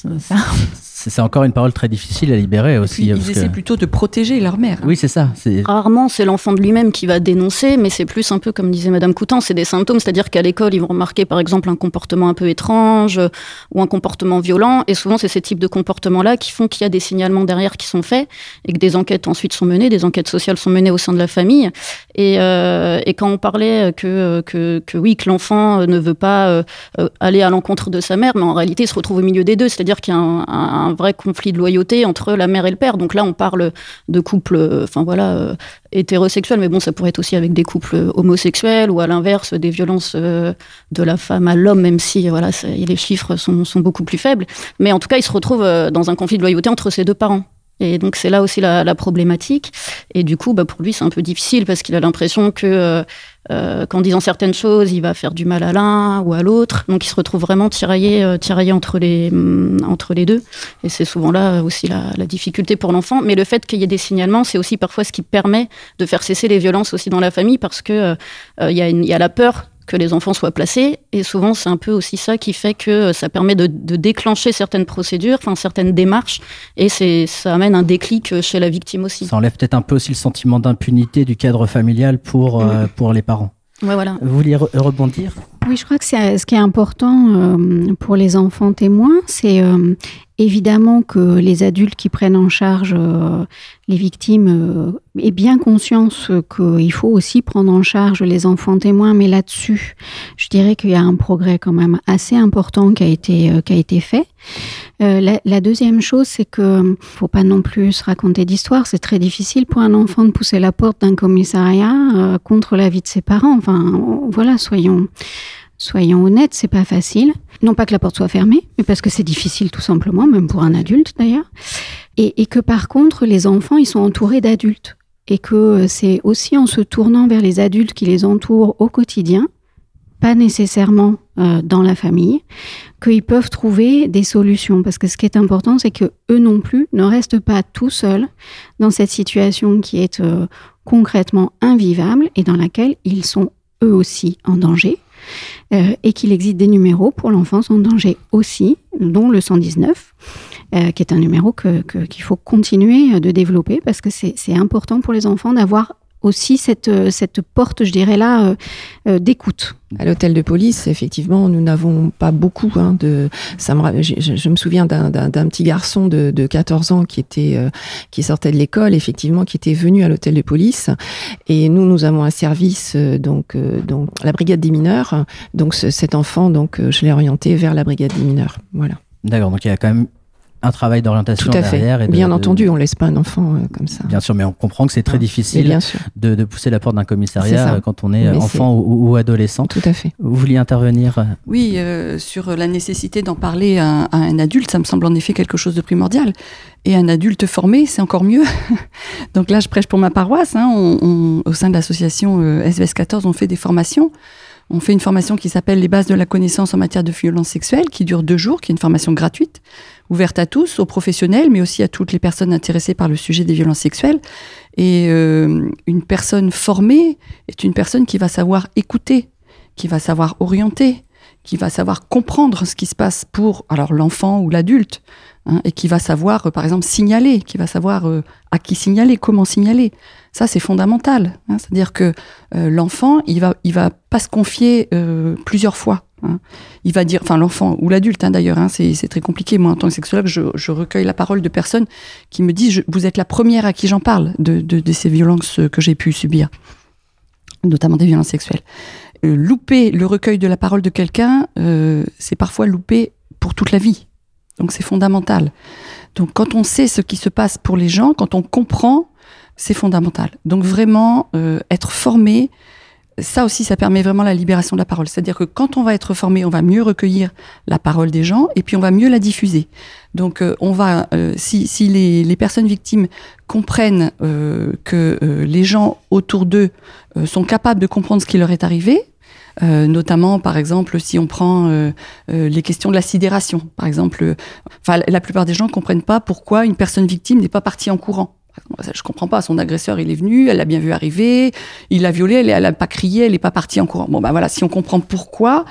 Speaker 1: C'est encore une parole très difficile à libérer aussi.
Speaker 9: Puis,
Speaker 1: parce
Speaker 9: ils
Speaker 1: que-
Speaker 9: essaient plutôt de protéger leur mère.
Speaker 1: Oui, c'est ça.
Speaker 4: Rarement, c'est l'enfant de lui-même qui va dénoncer, mais c'est plus un peu comme disait Madame Coutan, c'est des symptômes, c'est-à-dire qu'à l'école, ils vont remarquer par exemple un comportement un peu étrange euh, ou un comportement violent, et souvent c'est ces types de comportements-là qui font qu'il y a des signalements derrière qui sont faits et que des enquêtes ensuite sont menées, des enquêtes sociales sont menées au sein de la famille. Et, euh, et quand on parlait que, que, que oui, que l'enfant euh, ne veut pas euh, euh, aller à l'encontre de sa mère, mais en réalité il se retrouve au milieu des deux, c'est-à-dire qu'il y a un, un- un vrai conflit de loyauté entre la mère et le père. Donc là, on parle de couples, euh, enfin voilà, euh, hétérosexuels, mais bon, ça pourrait être aussi avec des couples homosexuels ou à l'inverse des violences euh, de la femme à l'homme, même si voilà, les chiffres sont, sont beaucoup plus faibles. Mais en tout cas, il se retrouve dans un conflit de loyauté entre ses deux parents. Et donc c'est là aussi la, problématique. Et du coup, bah, pour lui, c'est un peu difficile parce qu'il a l'impression que euh, qu'en disant certaines choses, il va faire du mal à l'un ou à l'autre. Donc il se retrouve vraiment tiraillé, euh, tiraillé entre, les, hum, entre les deux. Et c'est souvent là aussi la, la difficulté pour l'enfant. Mais le fait qu'il y ait des signalements, c'est aussi parfois ce qui permet de faire cesser les violences aussi dans la famille parce que euh, euh, il y, y a la peur que les enfants soient placés. Et souvent, c'est un peu aussi ça qui fait que euh, ça permet de, de déclencher certaines procédures, enfin certaines démarches. Et c'est, ça amène un déclic euh, chez la victime aussi.
Speaker 1: Ça enlève peut-être un peu aussi le sentiment d'impunité du cadre familial pour, euh, pour les parents.
Speaker 4: Ouais, voilà.
Speaker 1: Vous vouliez re- rebondir?
Speaker 8: Oui, je crois que c'est ce qui est important euh, pour les enfants témoins, c'est euh, évidemment que les adultes qui prennent en charge euh, les victimes euh, aient bien conscience qu'il faut aussi prendre en charge les enfants témoins, mais là-dessus, je dirais qu'il y a un progrès quand même assez important qui a été, euh, qui a été fait. Euh, la, la deuxième chose, c'est que faut pas non plus se raconter d'histoire. C'est très difficile pour un enfant de pousser la porte d'un commissariat contre l'avis de ses parents. Enfin, voilà, soyons soyons honnêtes, c'est pas facile. Non pas que la porte soit fermée, mais parce que c'est difficile tout simplement, même pour un adulte d'ailleurs. Et, que par contre, les enfants, ils sont entourés d'adultes. Et que euh, c'est aussi en se tournant vers les adultes qui les entourent au quotidien, pas nécessairement euh, dans la famille, qu'ils peuvent trouver des solutions. Parce que ce qui est important, c'est que eux non plus ne restent pas tout seuls dans cette situation qui est euh, concrètement invivable et dans laquelle ils sont eux aussi en danger. Euh, et qu'il existe des numéros pour l'enfance en danger aussi, dont le 119, euh, qui est un numéro que- que- qu'il faut continuer de développer parce que c'est important pour les enfants d'avoir aussi cette, euh, cette porte, je dirais là, euh, euh, d'écoute.
Speaker 7: À l'hôtel de police, effectivement, nous n'avons pas beaucoup hein, de. Ça me, je, me souviens d'un- petit garçon de, de 14 ans qui était euh, qui sortait de l'école, effectivement, qui était venu à l'hôtel de police. Et nous, nous avons un service, euh, donc, euh, donc la brigade des mineurs. Donc ce- cet enfant, donc, je l'ai orienté vers la brigade des mineurs. Voilà.
Speaker 1: D'accord, donc il y a quand même un travail d'orientation derrière. et de-
Speaker 7: bien
Speaker 1: de-
Speaker 7: entendu, on laisse pas un enfant euh, comme ça.
Speaker 1: Bien sûr, mais on comprend que c'est très difficile
Speaker 7: bien sûr,
Speaker 1: de, de pousser la porte d'un commissariat euh, quand on est
Speaker 7: Mais
Speaker 1: enfant ou, ou adolescent.
Speaker 7: tout à fait.
Speaker 1: Vous vouliez intervenir euh,
Speaker 9: Oui, euh, sur la nécessité d'en parler à, à un adulte, ça me semble en effet quelque chose de primordial. Et un adulte formé, c'est encore mieux. Donc là, je prêche pour ma paroisse. hein. On- on- au sein de l'association euh, SVS 14, on fait des formations. On fait une formation qui s'appelle Les bases de la connaissance en matière de violence sexuelle, qui dure deux jours, qui est une formation gratuite, ouverte à tous, aux professionnels, mais aussi à toutes les personnes intéressées par le sujet des violences sexuelles. Et euh, une personne formée est une personne qui va savoir écouter, qui va savoir orienter, qui va savoir comprendre ce qui se passe pour alors l'enfant ou l'adulte, hein, et qui va savoir, euh, par exemple, signaler, qui va savoir euh, à qui signaler, comment signaler. Ça, c'est fondamental. hein. C'est-à-dire que euh, l'enfant, il va, il va pas se confier euh, plusieurs fois. hein. Il va dire, enfin l'enfant ou l'adulte hein, d'ailleurs, hein, c'est c'est très compliqué. Moi, en tant que sexologue, je, je recueille la parole de personnes qui me disent, je- vous êtes la première à qui j'en parle de, de, de ces violences que j'ai pu subir, notamment des violences sexuelles. Euh, louper le recueil de la parole de quelqu'un, euh, c'est parfois louper pour toute la vie. Donc c'est fondamental. Donc quand on sait ce qui se passe pour les gens, quand on comprend, c'est fondamental. Donc vraiment, euh, être formé, ça aussi, ça permet vraiment la libération de la parole. C'est-à-dire que quand on va être formé, on va mieux recueillir la parole des gens et puis on va mieux la diffuser. Donc, on va, si, si les, les, personnes victimes comprennent que les gens autour d'eux sont capables de comprendre ce qui leur est arrivé, notamment, par exemple, si on prend les questions de la sidération, par exemple, enfin, la plupart des gens comprennent pas pourquoi une personne victime n'est pas partie en courant. Je comprends pas. Son agresseur, il est venu, elle l'a bien vu arriver, il l'a violée, elle, elle a pas crié, elle n'est pas partie en courant. Bon, ben voilà, si on comprend pourquoi,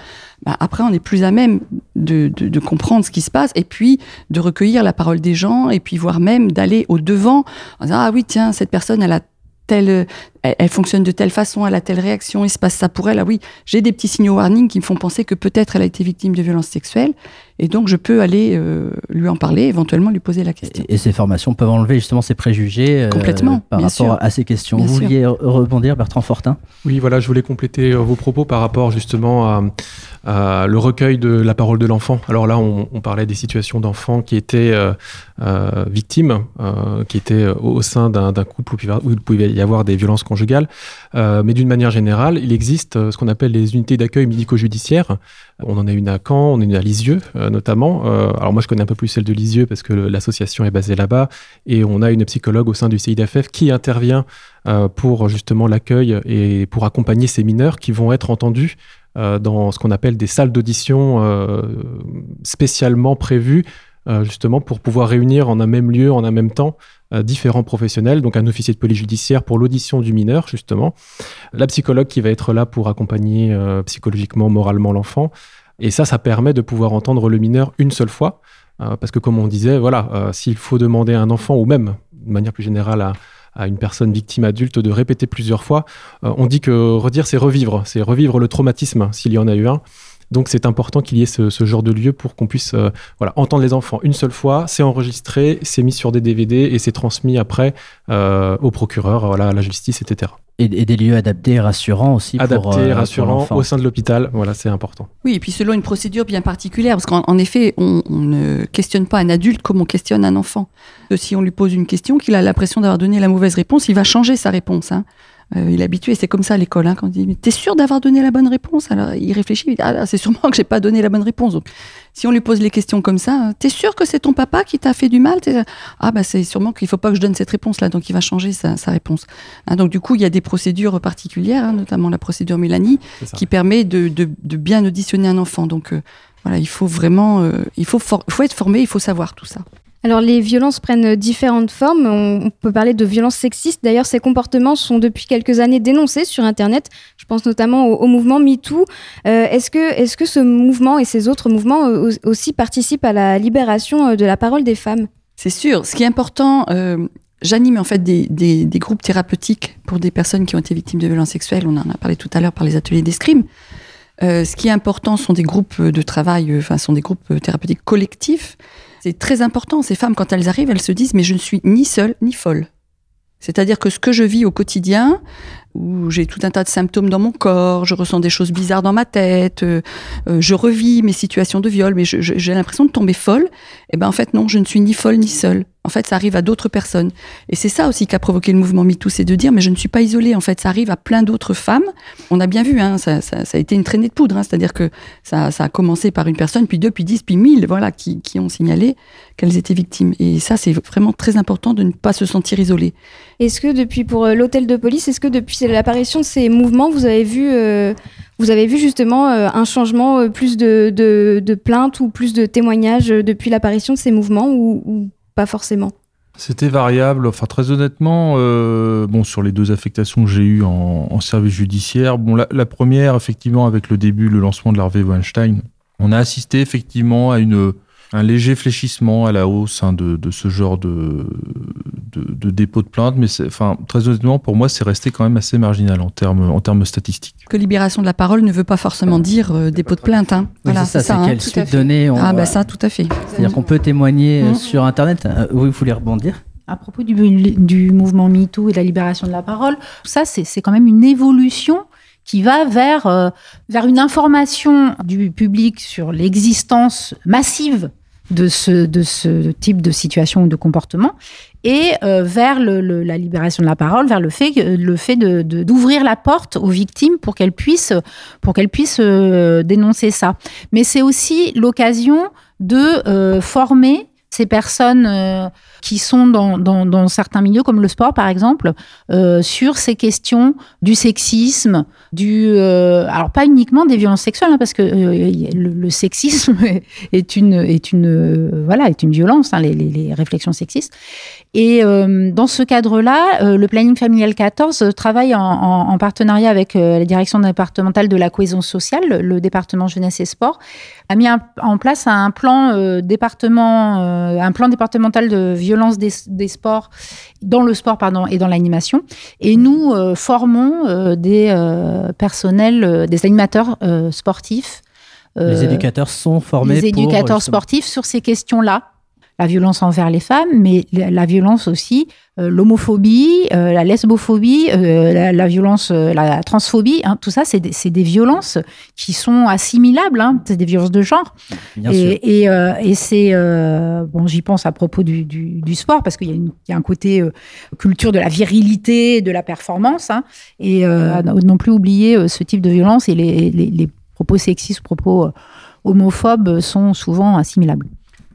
Speaker 9: ben après, on est plus à même de, de, de, comprendre ce qui se passe et puis de recueillir la parole des gens et puis voire même d'aller au devant en disant, ah oui, tiens, cette personne, elle a telle, elle, elle, fonctionne de telle façon, elle a telle réaction, il se passe ça pour elle. Ah oui, j'ai des petits signaux warning qui me font penser que peut-être elle a été victime de violences sexuelles. Et donc, je peux aller euh, lui en parler, éventuellement lui poser la question.
Speaker 1: Et, et ces formations peuvent enlever justement ces préjugés euh,
Speaker 9: Complètement,
Speaker 1: par rapport
Speaker 9: sûr.
Speaker 1: à ces questions.
Speaker 9: Bien
Speaker 1: Vous
Speaker 9: sûr.
Speaker 1: vouliez rebondir, Bertrand Fortin?
Speaker 6: Oui, voilà, je voulais compléter euh, vos propos par rapport justement à, à le recueil de la parole de l'enfant. Alors là, on, on, parlait des situations d'enfants qui étaient euh, euh, victimes, euh, qui étataient au, au sein d'un couple où il pouvait y avoir des violences conjugales. Euh, mais d'une manière générale, il existe euh, ce qu'on appelle les unités d'accueil médico-judiciaire. On en a une à Caen, on en a une à Lisieux euh, notamment. Alors moi, je connais un peu plus celle de Lisieux parce que l'association est basée là-bas et on a une psychologue au sein du CIDFF qui intervient pour justement l'accueil et pour accompagner ces mineurs qui vont être entendus dans ce qu'on appelle des salles d'audition spécialement prévues justement pour pouvoir réunir en un même lieu, en un même temps, euh, différents professionnels, donc un officier de police judiciaire pour l'audition du mineur, justement, la psychologue qui va être là pour accompagner euh, psychologiquement, moralement l'enfant. Et ça, ça permet de pouvoir entendre le mineur une seule fois, euh, parce que comme on disait, voilà, euh, s'il faut demander à un enfant, ou même de manière plus générale à, une personne victime adulte de répéter plusieurs fois, euh, on dit que redire, c'est revivre, c'est revivre le traumatisme s'il y en a eu un. Donc c'est important qu'il y ait ce, ce, genre de lieu pour qu'on puisse euh, voilà, entendre les enfants une seule fois, c'est enregistré, c'est mis sur des DVD et c'est transmis après euh, au procureur, voilà, à la justice, etc.
Speaker 1: Et, et, des lieux adaptés et rassurants aussi.
Speaker 6: Adaptés,
Speaker 1: pour, euh,
Speaker 6: rassurants au sein de l'hôpital, voilà, c'est important.
Speaker 9: Oui, et puis selon une procédure bien particulière, parce qu'en effet, on, on, ne questionne pas un adulte comme on questionne un enfant. Si on lui pose une question, qu'il a l'impression d'avoir donné la mauvaise réponse, il va changer sa réponse. Hein. Euh, il est habitué, c'est comme ça à l'école. Hein, quand on dit mais T'es sûr d'avoir donné la bonne réponse? Alors il réfléchit, il dit Ah, c'est sûrement que j'ai pas donné la bonne réponse. Donc, si on lui pose les questions comme ça, T'es sûr que c'est ton papa qui t'a fait du mal? Ah, bah c'est sûrement qu'il faut pas que je donne cette réponse-là, donc il va changer sa, sa réponse. Hein, donc, du coup, il y a des procédures particulières, hein, notamment la procédure Mélanie, qui permet de, de, de, bien auditionner un enfant. Donc, euh, voilà, il faut vraiment, euh, il faut, faut être formé, il faut savoir tout ça.
Speaker 2: Alors les violences prennent différentes formes. On peut parler de violences sexistes. D'ailleurs, ces comportements sont depuis quelques années dénoncés sur Internet. Je pense notamment au, mouvement MeToo. Euh, est-ce que, est que ce mouvement et ces autres mouvements aussi participent à la libération euh, de la parole des femmes?
Speaker 9: C'est sûr. Ce qui est important, euh, j'anime en fait des, groupes thérapeutiques pour des personnes qui ont été victimes de violences sexuelles. On en a parlé tout à l'heure par les ateliers d'escrime. Euh, ce qui est important sont des groupes de travail, enfin, sont des groupes thérapeutiques collectifs. C'est très important. Ces femmes, quand elles arrivent, elles se disent, mais je ne suis ni seule ni folle. C'est-à-dire que ce que je vis au quotidien, où j'ai tout un tas de symptômes dans mon corps, je ressens des choses bizarres dans ma tête, euh, euh, je revis mes situations de viol, mais j'ai l'impression de tomber folle. Et ben en fait non, je ne suis ni folle ni seule. En fait, ça arrive à d'autres personnes. Et c'est ça aussi qui a provoqué le mouvement MeToo, c'est de dire mais je ne suis pas isolée. En fait, ça arrive à plein d'autres femmes. On a bien vu, hein, ça, ça, ça, a été une traînée de poudre. Hein, C'est-à-dire que ça, ça, a commencé par une personne, puis deux, puis dix, puis mille, voilà, qui, qui ont signalé qu'elles étaient victimes. Et ça, c'est vraiment très important de ne pas se sentir isolée.
Speaker 2: Est-ce que depuis pour euh, l'hôtel de police, est-ce que depuis l'apparition de ces mouvements, vous avez vu, euh, vous avez vu justement euh, un changement, euh, plus de, de, de, plaintes ou plus de témoignages euh, depuis l'apparition de ces mouvements ou, ou pas forcément
Speaker 5: c'était variable. Enfin, très honnêtement, euh, bon, sur les deux affectations que j'ai eues en, service judiciaire, bon, la, la, première, effectivement, avec le début, le lancement de l'Harvey Weinstein, on a assisté effectivement à une un léger fléchissement à la hausse hein, de, de, ce genre de, de, de, dépôt de plainte, mais enfin, très honnêtement, pour moi, c'est resté quand même assez marginal en termes, en termes statistiques.
Speaker 9: Que libération de la parole ne veut pas forcément dire euh, dépôt de plainte. Hein.
Speaker 1: Oui, voilà, c'est ça. ça quelle suite données
Speaker 9: on... Ah, bah ça, tout à fait.
Speaker 1: C'est-à-dire qu'on peut témoigner mmh. sur Internet. Euh, oui, vous voulez rebondir?
Speaker 3: À propos du, du mouvement MeToo et de la libération de la parole, ça, c'est quand même une évolution qui va vers, euh, vers une information du public sur l'existence massive de ce, de ce type de situation ou de comportement et euh, vers le, la libération de la parole, vers le fait, le fait de, d'ouvrir la porte aux victimes pour qu'elles puissent, pour qu'elles puissent euh, dénoncer ça. Mais c'est aussi l'occasion de former ces personnes euh, qui sont dans, dans, certains milieux, comme le sport par exemple, euh, sur ces questions du sexisme, du, euh, alors pas uniquement des violences sexuelles, hein, parce que le, sexisme est une, est une, voilà, est une violence, hein, les, les, réflexions sexistes. Et dans ce cadre-là, le planning familial 14 travaille en, en partenariat avec la direction départementale de la cohésion sociale, le département jeunesse et sport, a mis en place un plan département, un plan départemental de violence des, sports dans le sport pardon et dans l'animation. Et nous euh, formons euh, des euh, personnels, des animateurs sportifs.
Speaker 1: les éducateurs sont formés.
Speaker 3: Les éducateurs sportifs sur ces questions-là la violence envers les femmes, mais la violence aussi, euh, l'homophobie, euh, la lesbophobie, euh, la, violence, la transphobie, hein, tout ça, c'est des, violences qui sont assimilables, hein, c'est des violences de genre. et, et, c'est, bon, j'y pense à propos du, sport, parce qu'il y, a un côté culture de la virilité, de la performance, hein, et non plus oublier ce type de violence, et les, les propos sexistes, propos homophobes sont souvent assimilables.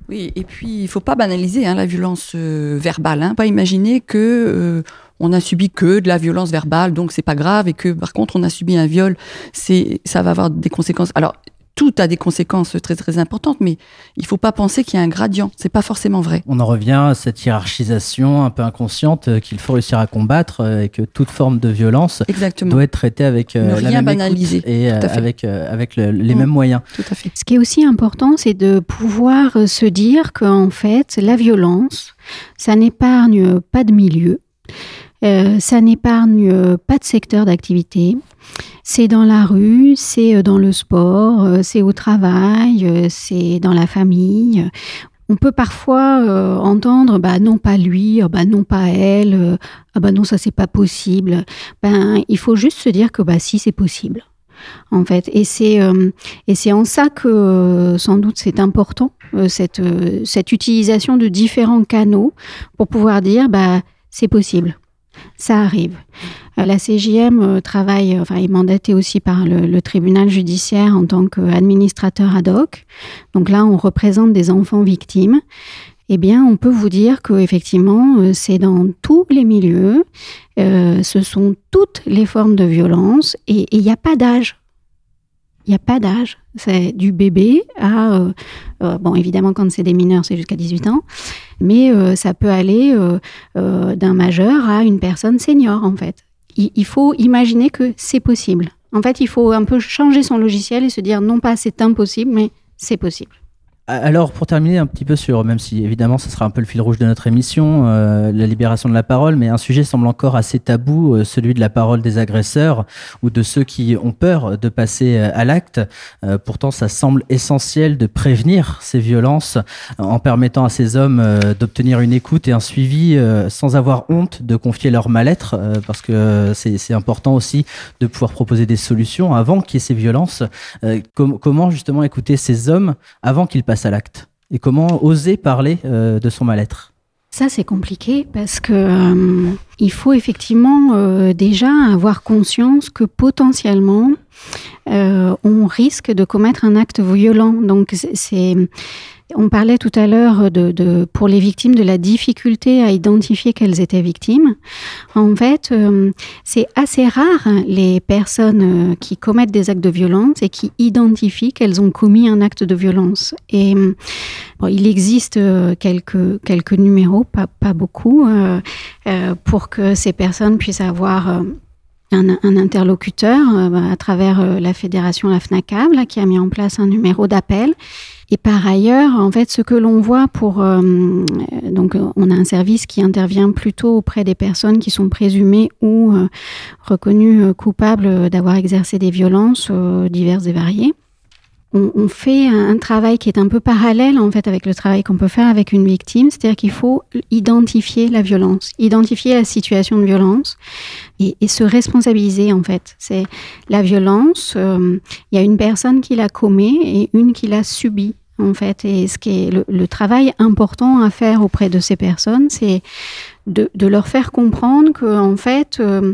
Speaker 9: Oui, et puis il faut pas banaliser hein, la violence euh, verbale. Hein, pas imaginer que euh, on a subi que de la violence verbale, donc c'est pas grave, et que par contre on a subi un viol, c'est ça va avoir des conséquences. Alors tout a des conséquences très très importantes, mais il faut pas penser qu'il y a un gradient. C'est pas forcément vrai.
Speaker 1: On en revient à cette hiérarchisation un peu inconsciente euh, qu'il faut réussir à combattre euh, et que toute forme de violence doit être traitée avec euh, la même et avec avec les mm. mêmes moyens.
Speaker 9: Tout à fait.
Speaker 8: Ce qui est aussi important, c'est de pouvoir se dire qu'en fait, la violence, ça n'épargne pas de milieu. Ça n'épargne pas de secteur d'activité, c'est dans la rue, c'est euh, dans le sport, euh, c'est au travail, euh, c'est dans la famille. On peut parfois entendre bah non pas lui, bah non pas elle, ah bah non ça c'est pas possible. Ben il faut juste se dire que bah si c'est possible en fait. Et c'est et c'est en ça que sans doute c'est important cette cette utilisation de différents canaux pour pouvoir dire bah c'est possible ça arrive. Euh, la CJM euh, travaille, enfin, est mandatée aussi par le, tribunal judiciaire en tant qu'administrateur ad hoc. Donc là, on représente des enfants victimes. Eh bien, on peut vous dire que effectivement, euh, c'est dans tous les milieux, ce sont toutes les formes de violence et il n'y a pas d'âge. Il n'y a pas d'âge. C'est du bébé à, bon, évidemment, quand c'est des mineurs, c'est jusqu'à 18 ans, mais euh, ça peut aller euh, euh, d'un majeur à une personne senior, en fait. Il, faut imaginer que c'est possible. En fait, il faut un peu changer son logiciel et se dire non pas c'est impossible, mais c'est possible.
Speaker 1: Alors, pour terminer un petit peu sur, même si évidemment ce sera un peu le fil rouge de notre émission, euh, la libération de la parole, mais un sujet semble encore assez tabou, euh, celui de la parole des agresseurs ou de ceux qui ont peur de passer euh, à l'acte. pourtant, ça semble essentiel de prévenir ces violences en permettant à ces hommes d'obtenir une écoute et un suivi sans avoir honte de confier leur mal-être, parce que c'est important aussi de pouvoir proposer des solutions avant qu'il y ait ces violences. comment justement écouter ces hommes avant qu'ils passent à l'acte Et comment oser parler euh, de son mal-être?
Speaker 8: Ça, c'est compliqué parce que euh, il faut effectivement euh, déjà avoir conscience que potentiellement on risque de commettre un acte violent. Donc, c'est on parlait tout à l'heure pour les victimes de la difficulté à identifier qu'elles étaient victimes. En fait, euh, c'est assez rare les personnes euh, qui commettent des actes de violence et qui identifient qu'elles ont commis un acte de violence. Et il existe euh, quelques, numéros, pas, pas beaucoup, pour que ces personnes puissent avoir un, interlocuteur à travers la fédération La FNACAB qui a mis en place un numéro d'appel et par ailleurs, en fait, ce que l'on voit pour... Euh, donc, on a un service qui intervient plutôt auprès des personnes qui sont présumées ou euh, reconnues euh, coupables d'avoir exercé des violences diverses et variées on, fait un, travail qui est un peu parallèle en fait avec le travail qu'on peut faire avec une victime, c'est-à-dire qu'il faut identifier la violence, identifier la situation de violence et, se responsabiliser en fait. C'est la violence, euh, il y a une personne qui la commet et une qui l'a subie en fait. Et ce qui est le, travail important à faire auprès de ces personnes, c'est de, leur faire comprendre que, en fait, euh,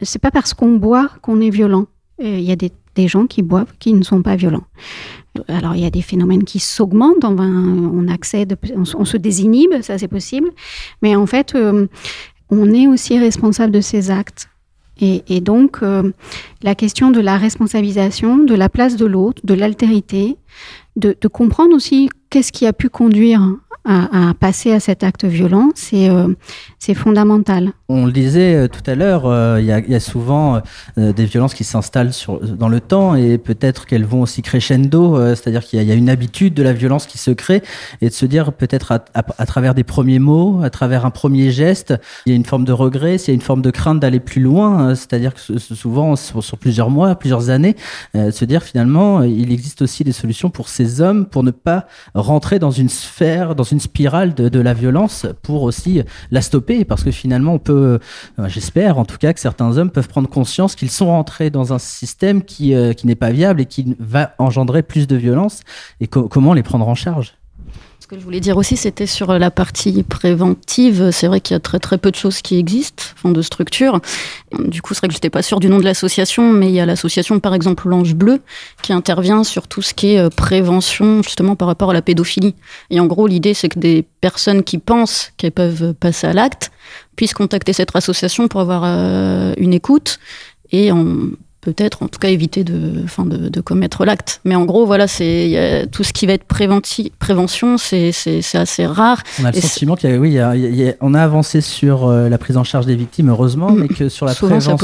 Speaker 8: c'est pas parce qu'on boit qu'on est violent. Il y a des, gens qui boivent qui ne sont pas violents. Alors, il y a des phénomènes qui s'augmentent, on, on accède, on, se désinhibe, ça c'est possible. Mais en fait, euh, on est aussi responsable de ces actes. Et, donc, euh, la question de la responsabilisation, de la place de l'autre, de l'altérité, de, comprendre aussi qu'est-ce qui a pu conduire à, passer à cet acte violent, c'est euh, c'est fondamental.
Speaker 1: On le disait euh, tout à l'heure, euh, il y, a souvent des violences qui s'installent dans le temps et peut-être qu'elles vont aussi crescendo, c'est-à-dire qu'il y, a une habitude de la violence qui se crée et de se dire peut-être à, travers des premiers mots, à travers un premier geste, il y a une forme de regret, il y a une forme de crainte d'aller plus loin, c'est-à-dire que souvent sur, sur, plusieurs mois, plusieurs années, se dire finalement il existe aussi des solutions pour ces hommes pour ne pas rentrer dans une sphère, dans une spirale de, la violence pour aussi la stopper, parce que finalement, on peut, euh, j'espère en tout cas, que certains hommes peuvent prendre conscience qu'ils sont rentrés dans un système qui, euh, qui n'est pas viable et qui va engendrer plus de violence, et comment les prendre en charge?
Speaker 4: Ce que je voulais dire aussi, c'était sur la partie préventive. C'est vrai qu'il y a très très peu de choses qui existent, enfin de structures. Du coup, c'est vrai que j'étais pas sûre du nom de l'association, mais il y a l'association, par exemple, l'Ange Bleu, qui intervient sur tout ce qui est euh, prévention, justement par rapport à la pédophilie. Et en gros, l'idée, c'est que des personnes qui pensent qu'elles peuvent passer à l'acte puissent contacter cette association pour avoir euh, une écoute et en peut-être en tout cas éviter de, enfin de, de commettre l'acte. Mais en gros, voilà, c'est tout ce qui va être prévention, c'est assez rare.
Speaker 1: On a le sentiment qu'il oui, on a avancé sur euh, la prise en charge des victimes, heureusement, mm. mais que sur la Souvent, prévention.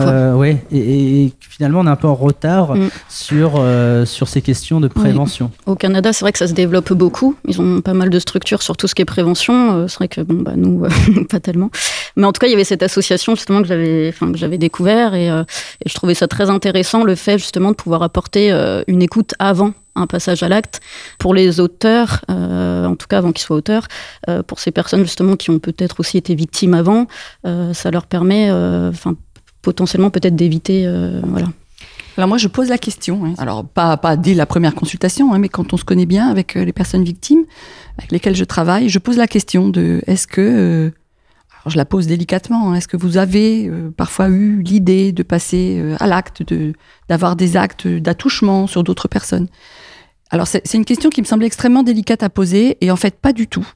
Speaker 1: Euh, ouais, et, finalement, on est un peu en retard mm. sur euh, sur ces questions de prévention.
Speaker 4: Au Canada, c'est vrai que ça se développe beaucoup. Ils ont pas mal de structures sur tout ce qui est prévention. c'est vrai que bon, bah, nous, pas tellement. Mais en tout cas, il y avait cette association justement que j'avais, enfin que j'avais découvert et, et je trouvais ça très intéressant le fait justement de pouvoir apporter euh, une écoute avant un passage à l'acte pour les auteurs, euh, en tout cas avant qu'ils soient auteurs, euh, pour ces personnes justement qui ont peut-être aussi été victimes avant, ça leur permet, enfin potentiellement peut-être d'éviter, voilà.
Speaker 9: Alors moi je pose la question, hein. alors pas, pas dès la première consultation, hein, mais quand on se connaît bien avec les personnes victimes avec lesquelles je travaille, je pose la question de est-ce que je la pose délicatement. Hein. Est-ce que vous avez euh, parfois eu l'idée de passer euh, à l'acte, de, d'avoir des actes d'attouchement sur d'autres personnes? Alors, c'est, une question qui me semble extrêmement délicate à poser, et en fait, pas du tout.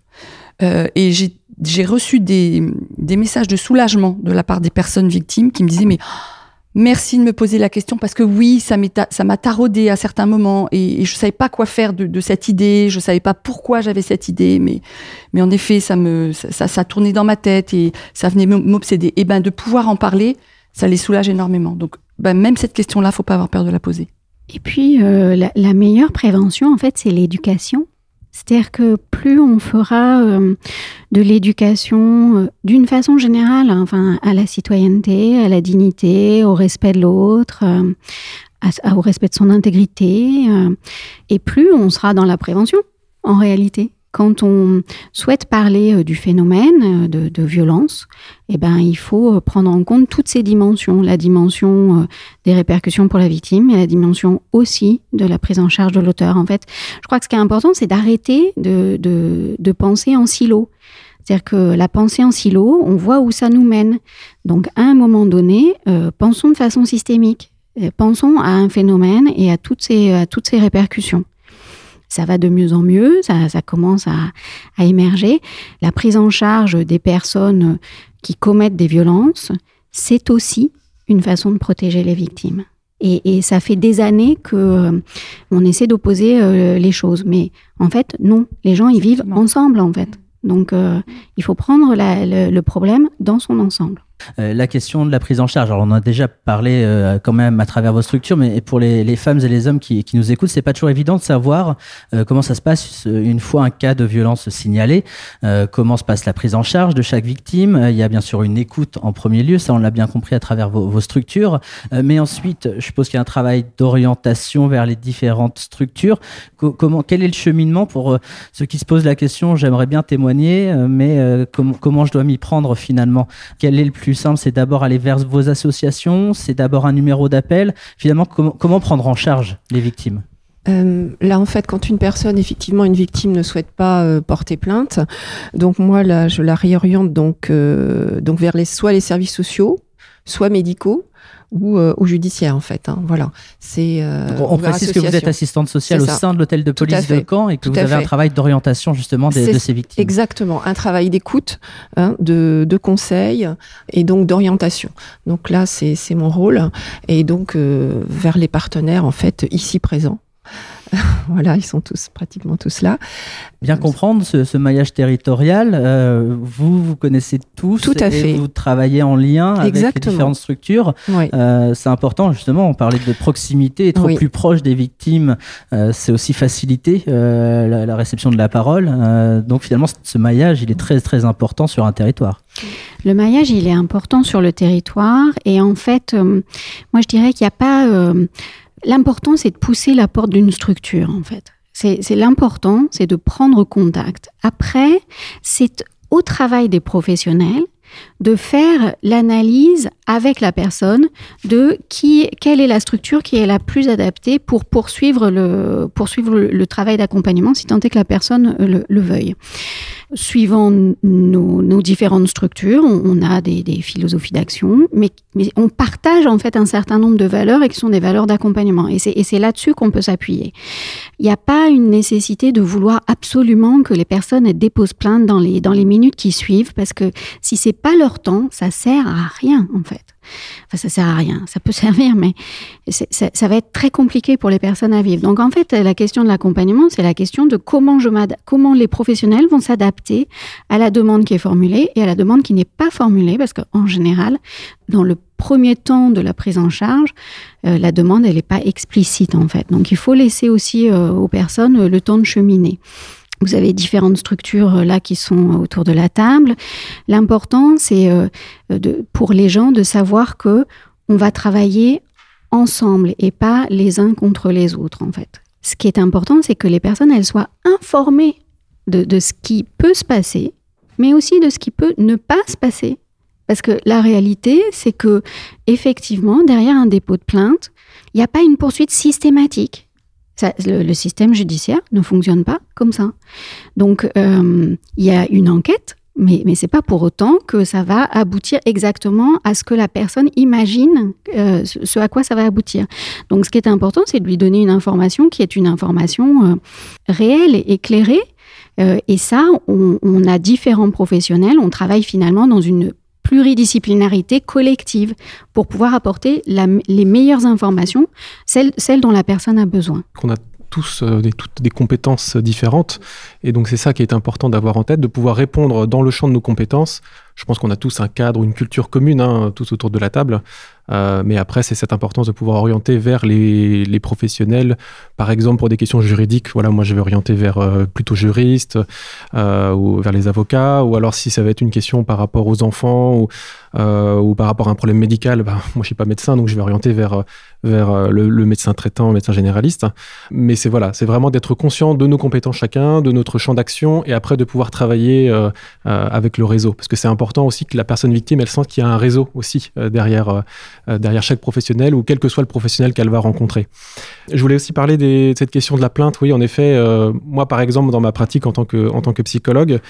Speaker 9: Euh, et j'ai, reçu des, des, messages de soulagement de la part des personnes victimes qui me disaient, mais Merci de me poser la question parce que oui, ça m'a taraudé à certains moments et, je ne savais pas quoi faire de, cette idée, je ne savais pas pourquoi j'avais cette idée, mais, mais en effet, ça, me, ça, tournait dans ma tête et ça venait m'obséder. Et ben de pouvoir en parler, ça les soulage énormément. Donc ben, même cette question-là, faut pas avoir peur de la poser.
Speaker 8: Et puis, euh, la, meilleure prévention, en fait, c'est l'éducation. C'est-à-dire que plus on fera euh, de l'éducation euh, d'une façon générale, hein, enfin, à la citoyenneté, à la dignité, au respect de l'autre, euh, au respect de son intégrité, et plus on sera dans la prévention, en réalité quand on souhaite parler euh, du phénomène euh, de, violence, eh ben, il faut euh, prendre en compte toutes ces dimensions, la dimension des répercussions pour la victime et la dimension aussi de la prise en charge de l'auteur. En fait, je crois que ce qui est important, c'est d'arrêter de, penser en silo. C'est-à-dire que la pensée en silo, on voit où ça nous mène. Donc, à un moment donné, pensons de façon systémique. Pensons à un phénomène et à toutes ces répercussions ça va de mieux en mieux, ça, commence à, émerger. La prise en charge des personnes qui commettent des violences, c'est aussi une façon de protéger les victimes. Et, ça fait des années que euh, on essaie d'opposer euh, les choses, mais en fait non, les gens ils vivent ensemble en fait. Donc euh, il faut prendre le problème dans son ensemble.
Speaker 1: Euh, la question de la prise en charge. Alors, on en a déjà parlé euh, quand même à travers vos structures, mais pour les, femmes et les hommes qui, nous écoutent, c'est pas toujours évident de savoir euh, comment ça se passe une fois un cas de violence signalé, comment se passe la prise en charge de chaque victime? Il y a bien sûr une écoute en premier lieu, ça on l'a bien compris à travers vos, structures, mais ensuite, je suppose qu'il y a un travail d'orientation vers les différentes structures. comment, quel est le cheminement pour ceux qui se posent la question J'aimerais bien témoigner, mais comment je dois m'y prendre finalement? Quel est le simple, c'est d'abord aller vers vos associations, c'est d'abord un numéro d'appel. Finalement, comment, prendre en charge les victimes?
Speaker 7: Euh, là, en fait, quand une personne, effectivement, une victime ne souhaite pas euh, porter plainte, donc moi, là, je la réoriente donc, euh, donc vers les, soit les services sociaux, soit médicaux, ou, euh, ou judiciaire en fait. Hein. Voilà. C'est. Euh,
Speaker 1: on, on précise que vous êtes assistante sociale au sein de l'hôtel de police de Caen et que
Speaker 7: Tout
Speaker 1: vous avez un travail d'orientation justement des- de ces victimes.
Speaker 7: Exactement, un travail d'écoute, hein, de, de conseil et donc d'orientation. Donc là, c'est c'est mon rôle et donc euh, vers les partenaires en fait ici présents. voilà, ils sont tous pratiquement tous là.
Speaker 1: Bien comprendre ce, ce maillage territorial, euh, vous vous connaissez tous
Speaker 7: Tout à
Speaker 1: et
Speaker 7: fait.
Speaker 1: vous travaillez en lien avec les différentes structures.
Speaker 7: Oui.
Speaker 1: Euh, c'est important justement, on parlait de proximité, être
Speaker 7: Oui.
Speaker 1: plus proche des victimes, euh, c'est aussi faciliter euh, la, la réception de la parole. Euh, donc finalement, ce maillage, il est très très important sur un territoire.
Speaker 8: Le maillage, il est important sur le territoire et en fait, euh, moi je dirais qu'il n'y a pas... L'important, c'est de pousser la porte d'une structure, en fait. C'est l'important, c'est de prendre contact. Après, c'est au travail des professionnels de faire l'analyse avec la personne de qui, quelle est la structure qui est la plus adaptée pour poursuivre le, poursuivre le, travail d'accompagnement, si tant est que la personne le, le veuille. Suivant nos, différentes structures, on, a des, philosophies d'action, mais, on partage en fait un certain nombre de valeurs et qui sont des valeurs d'accompagnement. Et c'est et c'est là-dessus qu'on peut s'appuyer. Il n'y a pas une nécessité de vouloir absolument que les personnes déposent plainte dans les, dans les minutes qui suivent, parce que si c'est pas leur temps, ça sert à rien en fait. Enfin, ça sert à rien. Ça peut servir, mais ça, va être très compliqué pour les personnes à vivre. Donc, en fait, la question de l'accompagnement, c'est la question de comment, je comment les professionnels vont s'adapter à la demande qui est formulée et à la demande qui n'est pas formulée, parce qu'en général, dans le premier temps de la prise en charge, euh, la demande, elle n'est pas explicite, en fait. Donc, il faut laisser aussi euh, aux personnes euh, le temps de cheminer. Vous avez différentes structures euh, là qui sont euh, autour de la table. L'important, c'est euh, pour les gens de savoir que on va travailler ensemble et pas les uns contre les autres, en fait. Ce qui est important, c'est que les personnes, soient informées de, de ce qui peut se passer, mais aussi de ce qui peut ne pas se passer. Parce que la réalité, c'est que, effectivement, derrière un dépôt de plainte, il n'y a pas une poursuite systématique. Le, système judiciaire ne fonctionne pas comme ça. Donc, euh, il y a une enquête, mais, mais ce n'est pas pour autant que ça va aboutir exactement à ce que la personne imagine, euh, ce à quoi ça va aboutir. Donc, ce qui est important, c'est de lui donner une information qui est une information euh, réelle et éclairée. Et ça, on a différents professionnels, on travaille finalement dans une pluridisciplinarité collective pour pouvoir apporter les meilleures informations, celles, dont la personne a besoin.
Speaker 6: qu'on a tous euh, des, toutes des compétences différentes. Et donc, c'est ça qui est important d'avoir en tête, de pouvoir répondre dans le champ de nos compétences. Je pense qu'on a tous un cadre une culture commune, hein, tous autour de la table. Euh, mais après, c'est cette importance de pouvoir orienter vers les, professionnels. Par exemple, pour des questions juridiques, voilà, moi, je vais orienter vers euh, plutôt juristes euh, ou vers les avocats. Ou alors, si ça va être une question par rapport aux enfants ou, par rapport à un problème médical, bah, moi, je suis pas médecin, donc je vais orienter vers, vers le, médecin traitant, le médecin généraliste. Mais c'est voilà, c'est vraiment d'être conscient de nos compétences chacun, de notre champ d'action, et après de pouvoir travailler avec le réseau, parce que c'est important aussi que la personne victime, elle sente qu'il y a un réseau aussi euh, derrière euh, euh, derrière chaque professionnel ou quel que soit le professionnel qu'elle va rencontrer. Je voulais aussi parler de cette question de la plainte. Oui, en effet, moi par exemple dans ma pratique en tant que en tant que psychologue,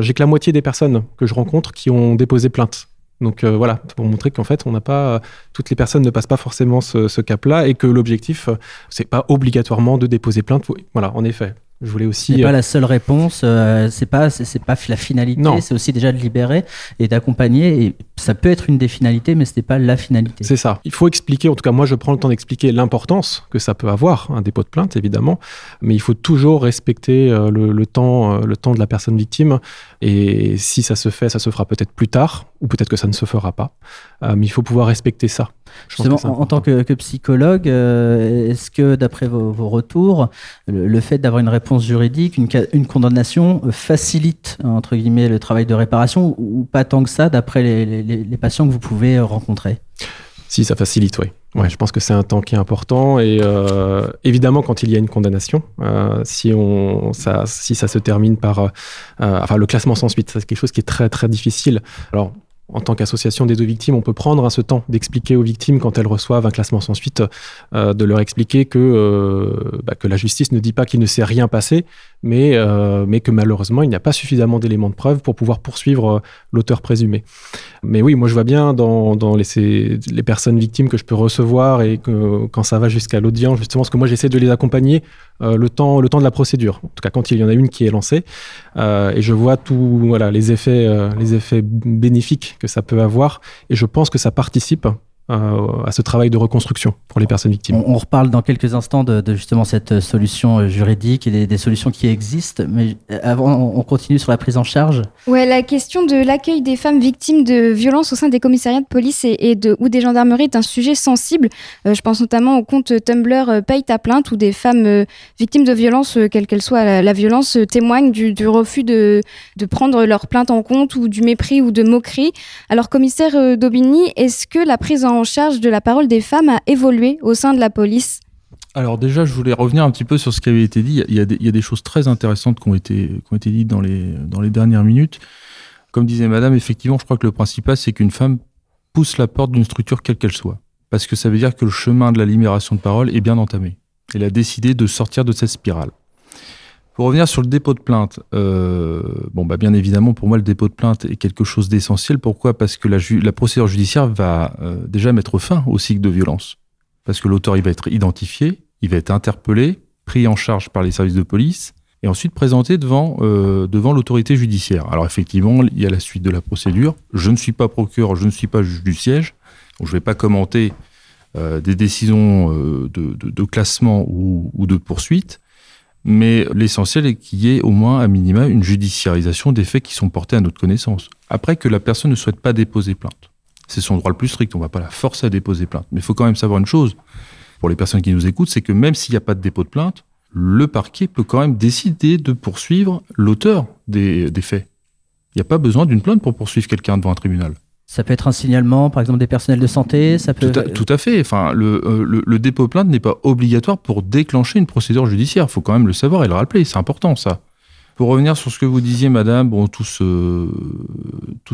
Speaker 6: j'ai que la moitié des personnes que je rencontre qui ont déposé plainte. Donc voilà, pour montrer qu'en fait, on n'a pas toutes les personnes ne passent pas forcément ce, cap-là et que l'objectif, euh, c'est pas obligatoirement de déposer plainte. Voilà, en effet. Je voulais aussi.
Speaker 1: C'est
Speaker 6: euh,
Speaker 1: pas la seule réponse, euh, c'est pas c'est pas la finalité, c'est aussi déjà de libérer et d'accompagner. Et ça peut être une des finalités, mais c'était pas la finalité.
Speaker 6: C'est ça. Il faut expliquer, en tout cas moi je prends le temps d'expliquer l'importance que ça peut avoir, un dépôt de plainte évidemment, mais il faut toujours respecter euh, le, le temps, euh, le temps de la personne victime. Et si ça se fait, ça se fera peut-être plus tard, ou peut-être que ça ne se fera pas. Euh, mais il faut pouvoir respecter ça.
Speaker 1: Justement, en, en tant que, que psychologue, euh, est-ce que d'après vos, vos retours, le, le fait d'avoir une réponse juridique, une, condamnation euh, facilite entre guillemets le travail de réparation ou, ou pas tant que ça d'après les, les- les- les patients que vous pouvez euh, rencontrer?
Speaker 6: Si, ça facilite, oui. Ouais, je pense que c'est un temps qui est important. Et euh, évidemment, quand il y a une condamnation, euh, si, on, ça, si ça se termine par... euh, enfin, le classement sans suite, c'est quelque chose qui est très, très difficile. Alors, en tant qu'association des deux victimes, on peut prendre ce temps d'expliquer aux victimes quand elles reçoivent un classement sans suite, euh, de leur expliquer que, euh, bah, que la justice ne dit pas qu'il ne s'est rien passé, mais, euh, mais que malheureusement, il n'y a pas suffisamment d'éléments de preuve pour pouvoir poursuivre l'auteur présumé. Mais oui, moi je vois bien dans, dans les, les, personnes victimes que je peux recevoir et que, quand ça va jusqu'à l'audience, justement, parce que moi j'essaie de les accompagner le, temps, le temps de la procédure, en tout cas quand il y en a une qui est lancée, et je vois tous voilà, les, effets, les effets bénéfiques que ça peut avoir. Et je pense que ça participe euh, à ce travail de reconstruction pour les personnes victimes.
Speaker 1: On, reparle dans quelques instants de, justement cette solution euh, juridique et des, solutions qui existent, mais euh, avant, on continue sur la prise en charge.
Speaker 2: Ouais, la question de l'accueil des femmes victimes de violences au sein des commissariats de police et, de, ou des gendarmeries est un sujet sensible. je pense notamment au compte Tumblr Paye ta plainte, où des femmes victimes de violences, quelle qu'elle soit la, violence, témoignent du, du refus de, de, prendre leur plainte en compte ou du mépris ou de moquerie. Alors, commissaire Daubigny, est-ce que la prise en en charge de la parole des femmes a évolué au sein de la police
Speaker 5: alors déjà, je voulais revenir un petit peu sur ce qui avait été dit. Il y a des, choses très intéressantes qui ont été, qui ont été dites dans les, dans les dernières minutes. Comme disait Madame, effectivement, je crois que le principal, c'est qu'une femme pousse la porte d'une structure quelle qu'elle soit. Parce que ça veut dire que le chemin de la libération de parole est bien entamé. Elle a décidé de sortir de cette spirale. Pour revenir sur le dépôt de plainte, euh, bon, bah, bien évidemment, pour moi, le dépôt de plainte est quelque chose d'essentiel. Pourquoi? Parce que la, procédure judiciaire va euh, déjà mettre fin au cycle de violence. Parce que l'auteur, il va être identifié, il va être interpellé, pris en charge par les services de police, et ensuite présenté devant, euh, devant l'autorité judiciaire. Alors effectivement, il y a la suite de la procédure. Je ne suis pas procureur, je ne suis pas juge du siège, donc je ne vais pas commenter des décisions de, classement ou de poursuite. Mais l'essentiel est qu'il y ait au moins, à minima, une judiciarisation des faits qui sont portés à notre connaissance. Après que la personne ne souhaite pas déposer plainte. C'est son droit le plus strict, on ne va pas la forcer à déposer plainte. Mais il faut quand même savoir une chose, pour les personnes qui nous écoutent, c'est que même s'il n'y a pas de dépôt de plainte, le parquet peut quand même décider de poursuivre l'auteur des, des faits. Il n'y a pas besoin d'une plainte pour poursuivre quelqu'un devant un tribunal.
Speaker 1: Ça peut être un signalement, par exemple, des personnels de santé. Ça peut...
Speaker 5: tout, à, fait. Enfin, le, euh, le, le dépôt plainte n'est pas obligatoire pour déclencher une procédure judiciaire. Il faut quand même le savoir et le rappeler. C'est important, ça. Pour revenir sur ce que vous disiez, madame, bon, tous,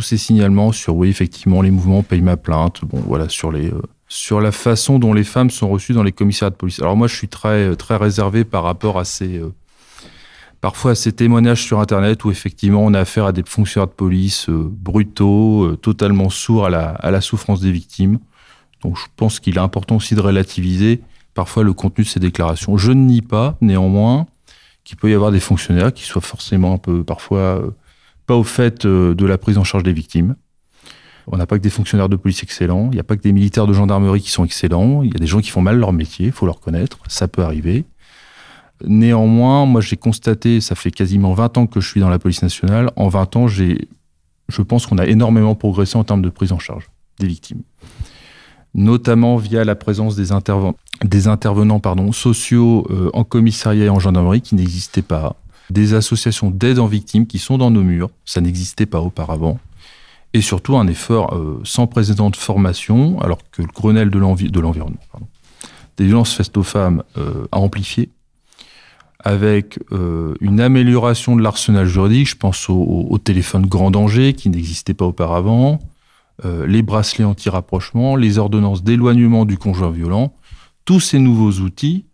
Speaker 5: ces signalements sur, oui, effectivement, les mouvements paye ma plainte, bon, voilà, euh, sur la façon dont les femmes sont reçues dans les commissariats de police. Alors, moi, je suis très, très réservé par rapport à ces. Euh, parfois ces témoignages sur Internet où effectivement on a affaire à des fonctionnaires de police euh, brutaux, euh, totalement sourds à la, souffrance des victimes. Donc je pense qu'il est important aussi de relativiser parfois le contenu de ces déclarations. Je ne nie pas néanmoins qu'il peut y avoir des fonctionnaires qui soient forcément un peu parfois euh, pas au fait de la prise en charge des victimes. On n'a pas que des fonctionnaires de police excellents, il n'y a pas que des militaires de gendarmerie qui sont excellents, il y a des gens qui font mal leur métier, il faut le reconnaître, ça peut arriver. Néanmoins, moi j'ai constaté, ça fait quasiment 20 ans que je suis dans la police nationale, en 20 ans, j'ai, je pense qu'on a énormément progressé en termes de prise en charge des victimes. Notamment via la présence des, des intervenants pardon, sociaux euh, en commissariat et en gendarmerie qui n'existaient pas. Des associations d'aide en victimes qui sont dans nos murs, ça n'existait pas auparavant. Et surtout un effort euh, sans précédent de formation, alors que le Grenelle de l'environnement des violences faites aux femmes euh, a amplifié avec euh, une amélioration de l'arsenal juridique. Je pense au, téléphone grand danger qui n'existait pas auparavant, euh, les bracelets anti-rapprochement, les ordonnances d'éloignement du conjoint violent. Tous ces nouveaux outils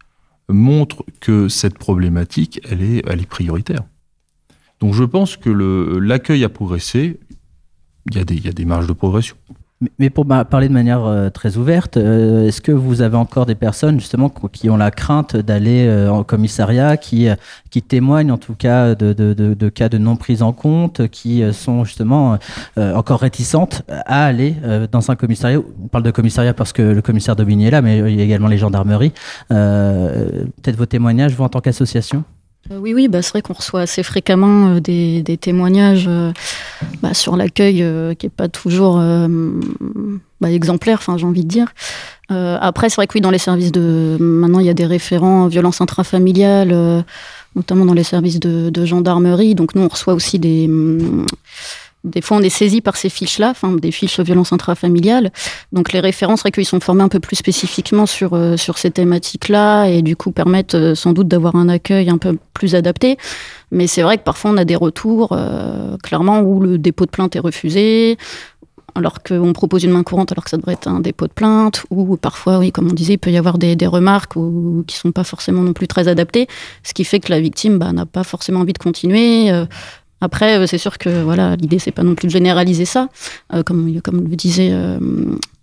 Speaker 5: montrent que cette problématique, elle est, prioritaire. Donc je pense que l'accueil a progressé. Il y a des marges de progression.
Speaker 1: Mais pour parler de manière euh, très ouverte, euh, est-ce que vous avez encore des personnes justement qui ont la crainte d'aller euh, en commissariat, qui, qui témoignent en tout cas de, de, de, cas de non prise en compte, qui sont justement encore réticentes à aller dans un commissariat? On parle de commissariat parce que le commissaire Daubigny est là, mais il y a également les gendarmeries. Peut-être vos témoignages, vous en tant qu'association?
Speaker 4: Oui, oui, bah, c'est vrai qu'on reçoit assez fréquemment euh, des, témoignages euh, bah, sur l'accueil qui n'est pas toujours bah, exemplaire, enfin, j'ai envie de dire. après, c'est vrai que oui, dans les services de. Maintenant, il y a des référents violence intrafamiliale, notamment dans les services de, gendarmerie. Donc, nous, on reçoit aussi des des fois, on est saisi par ces fiches-là, enfin, des fiches violence intrafamiliale. Donc, les références, c'est qu'ils sont formés un peu plus spécifiquement sur, euh, sur ces thématiques-là et du coup permettent euh, sans doute d'avoir un accueil un peu plus adapté. Mais c'est vrai que parfois, on a des retours, euh, clairement, où le dépôt de plainte est refusé. alors qu'on propose une main courante alors que ça devrait être un dépôt de plainte, ou parfois, oui, comme on disait, il peut y avoir des, remarques ou, qui sont pas forcément non plus très adaptées, ce qui fait que la victime bah, n'a pas forcément envie de continuer. Euh, après, euh, c'est sûr que voilà, l'idée c'est pas non plus de généraliser ça. Euh, comme comme le disait, euh,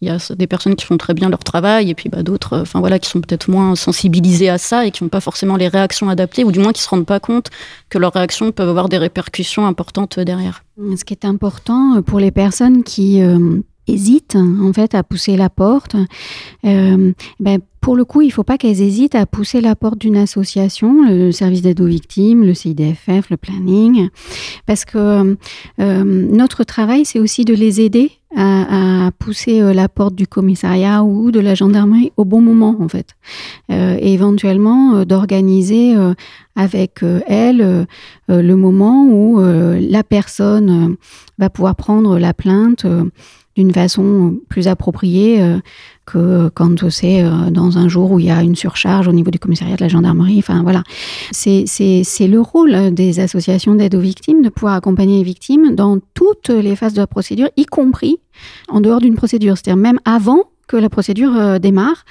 Speaker 4: il y a des personnes qui font très bien leur travail et puis bah, d'autres, enfin voilà, qui sont peut-être moins sensibilisées à ça et qui n'ont pas forcément les réactions adaptées ou du moins qui se rendent pas compte que leurs réactions peuvent avoir des répercussions importantes derrière.
Speaker 8: Ce qui est important pour les personnes qui hésitent en fait à pousser la porte, ben, pour le coup, il ne faut pas qu'elles hésitent à pousser la porte d'une association, le service d'aide aux victimes, le CIDFF, le planning, parce que euh, notre travail, c'est aussi de les aider à, pousser euh, la porte du commissariat ou de la gendarmerie au bon moment, en fait, et éventuellement d'organiser avec elles le moment où la personne va pouvoir prendre la plainte d'une façon plus appropriée euh, que quand c'est euh, dans un jour où il y a une surcharge au niveau du commissariat de la gendarmerie. Enfin voilà, c'est le rôle des associations d'aide aux victimes de pouvoir accompagner les victimes dans toutes les phases de la procédure, y compris en dehors d'une procédure, c'est-à-dire même avant que la procédure euh, démarre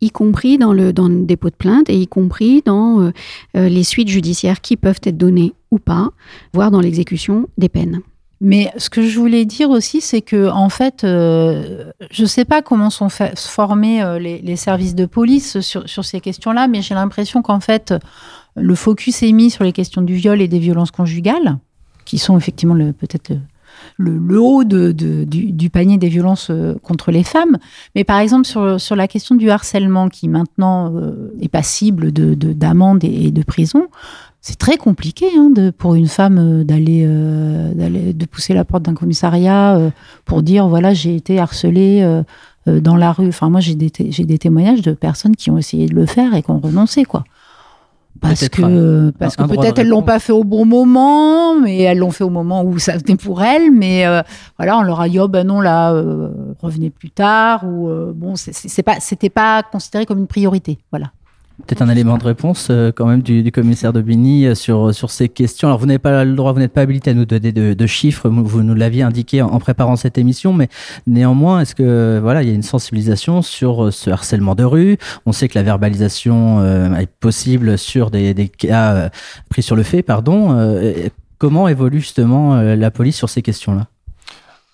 Speaker 8: y compris dans le, dans le dépôt de plainte et y compris dans les suites judiciaires qui peuvent être données ou pas, voire dans l'exécution des peines.
Speaker 3: Mais ce que je voulais dire aussi, c'est que en fait, euh, je ne sais pas comment sont formés euh, les, services de police sur, sur ces questions-là, mais j'ai l'impression qu'en fait, le focus est mis sur les questions du viol et des violences conjugales, qui sont effectivement peut-être le, le, haut de, de, du, panier des violences euh, contre les femmes. Mais par exemple, sur, sur la question du harcèlement, qui maintenant est passible d'amende et de prison, c'est très compliqué hein, de, pour une femme euh, d'aller, euh, de pousser la porte d'un commissariat euh, pour dire voilà j'ai été harcelée dans la rue. Enfin moi j'ai des, des témoignages de personnes qui ont essayé de le faire et qui ont renoncé quoi. Parce que, parce que peut-être elles l'ont pas fait au bon moment, mais elles l'ont fait au moment où ça venait pour elles. Mais voilà, on leur a dit oh ben non là, revenez plus tard ou bon c'est pas c'était pas considéré comme une priorité. Voilà.
Speaker 1: Peut-être un élément de réponse euh, quand même du, commissaire de Bigny euh, sur, sur ces questions. Alors vous n'avez pas le droit, vous n'êtes pas habilité à nous donner de, chiffres, vous nous l'aviez indiqué en, préparant cette émission, mais néanmoins, est-ce que voilà, il y a une sensibilisation sur euh, ce harcèlement de rue? On sait que la verbalisation est possible sur des, des cas pris sur le fait, pardon. comment évolue justement la police sur ces questions-là?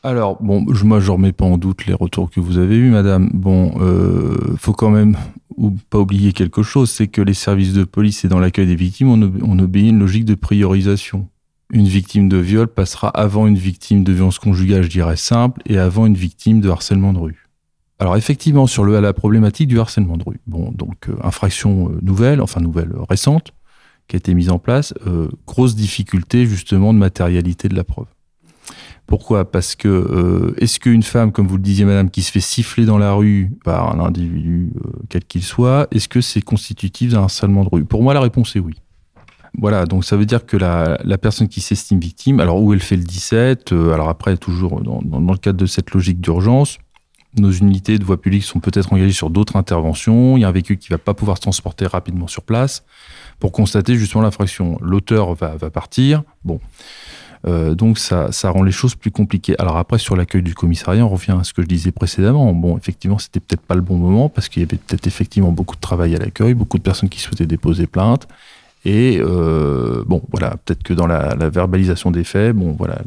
Speaker 5: Alors, bon, moi, je remets pas en doute les retours que vous avez eus, madame. Bon, euh, faut quand même ou pas oublier quelque chose, c'est que les services de police et dans l'accueil des victimes, on, obéit une logique de priorisation. Une victime de viol passera avant une victime de violence conjugale, je dirais simple, et avant une victime de harcèlement de rue. Alors effectivement, sur le, la problématique du harcèlement de rue, bon, donc euh, infraction euh, nouvelle, enfin nouvelle euh, récente, qui a été mise en place, grosse difficulté justement de matérialité de la preuve. Pourquoi? Parce que euh, est-ce qu'une femme, comme vous le disiez, madame, qui se fait siffler dans la rue par un individu, euh, quel qu'il soit, est-ce que c'est constitutif d'un harcèlement de rue? Pour moi, la réponse est oui. Voilà, donc ça veut dire que la, personne qui s'estime victime, alors où elle fait le 17, euh, alors après, toujours dans, le cadre de cette logique d'urgence, nos unités de voie publique sont peut-être engagées sur d'autres interventions. Il y a un véhicule qui va pas pouvoir se transporter rapidement sur place pour constater justement l'infraction. L'auteur va partir. Bon. Euh, donc ça, ça rend les choses plus compliquées. Alors après, sur l'accueil du commissariat, on revient à ce que je disais précédemment. Bon, effectivement, c'était peut-être pas le bon moment parce qu'il y avait peut-être effectivement beaucoup de travail à l'accueil, beaucoup de personnes qui souhaitaient déposer plainte. Et euh, bon, voilà, peut-être que dans la, verbalisation des faits, bon, voilà,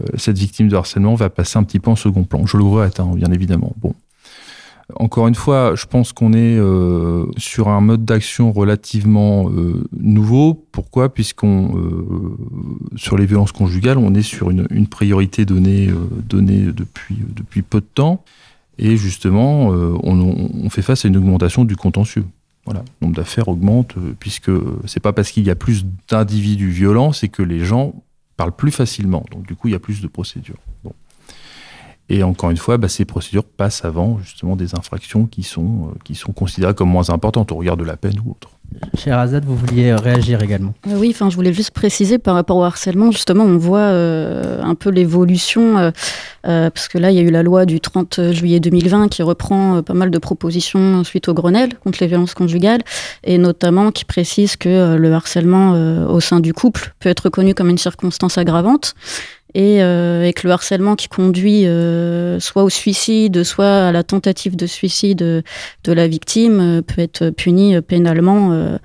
Speaker 5: euh, cette victime de harcèlement va passer un petit peu en second plan. Je le regrette, hein, bien évidemment. Bon, encore une fois, je pense qu'on est euh, sur un mode d'action relativement euh, nouveau. Pourquoi? Puisqu'on euh, sur les violences conjugales, on est sur une, priorité donnée, depuis, peu de temps. Et justement, on, fait face à une augmentation du contentieux. Le nombre d'affaires augmente, puisque c'est pas parce qu'il y a plus d'individus violents, c'est que les gens parlent plus facilement. Donc du coup, il y a plus de procédures. Et encore une fois, bah, ces procédures passent avant justement des infractions qui sont, euh, qui sont considérées comme moins importantes au regard de la peine ou autre.
Speaker 1: Cher Azad, vous vouliez réagir également
Speaker 4: euh, Oui, enfin, je voulais juste préciser par rapport au harcèlement, justement, on voit euh, un peu l'évolution, parce que là, il y a eu la loi du 30 juillet 2020 qui reprend pas mal de propositions suite au Grenelle contre les violences conjugales, et notamment qui précise que le harcèlement au sein du couple peut être reconnu comme une circonstance aggravante et, euh, et que le harcèlement qui conduit euh, soit au suicide, soit à la tentative de suicide de la victime euh, peut être puni pénalement euh,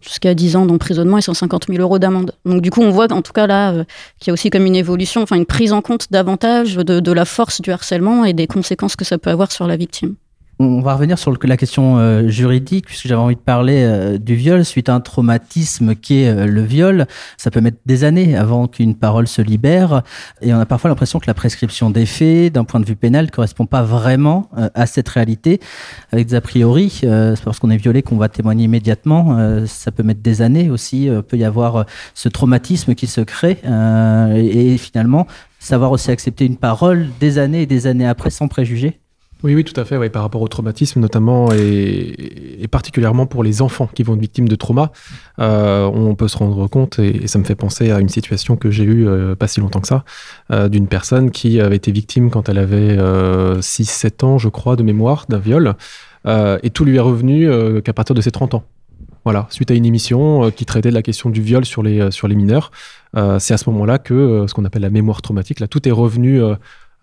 Speaker 4: jusqu'à 10 ans d'emprisonnement et 150 000 euros d'amende. Donc du coup, on voit en tout cas là qu'il y a aussi comme une évolution, enfin une prise en compte davantage de, de la force du harcèlement et des conséquences que ça peut avoir sur la victime.
Speaker 1: On va revenir sur la question euh, juridique, puisque j'avais envie de parler euh, du viol suite à un traumatisme qui est euh, le viol. Ça peut mettre des années avant qu'une parole se libère, et on a parfois l'impression que la prescription des faits, d'un point de vue pénal, ne correspond pas vraiment à cette réalité, avec des a priori. c'est parce qu'on est violé qu'on va témoigner immédiatement. ça peut mettre des années aussi. euh, peut y avoir ce traumatisme qui se crée, et, finalement savoir aussi accepter une parole des années et des années après sans préjuger.
Speaker 6: Oui, oui, tout à fait, par rapport au traumatisme notamment, et, particulièrement pour les enfants qui vont être victimes de trauma, euh, on peut se rendre compte, et, ça me fait penser à une situation que j'ai eue euh, pas si longtemps que ça, euh, d'une personne qui avait été victime quand elle avait 6-7 ans, je crois, de mémoire, d'un viol, et tout lui est revenu qu'à partir de ses 30 ans. Voilà, suite à une émission qui traitait de la question du viol sur les, sur les mineurs, c'est à ce moment-là que ce qu'on appelle la mémoire traumatique, là, tout est revenu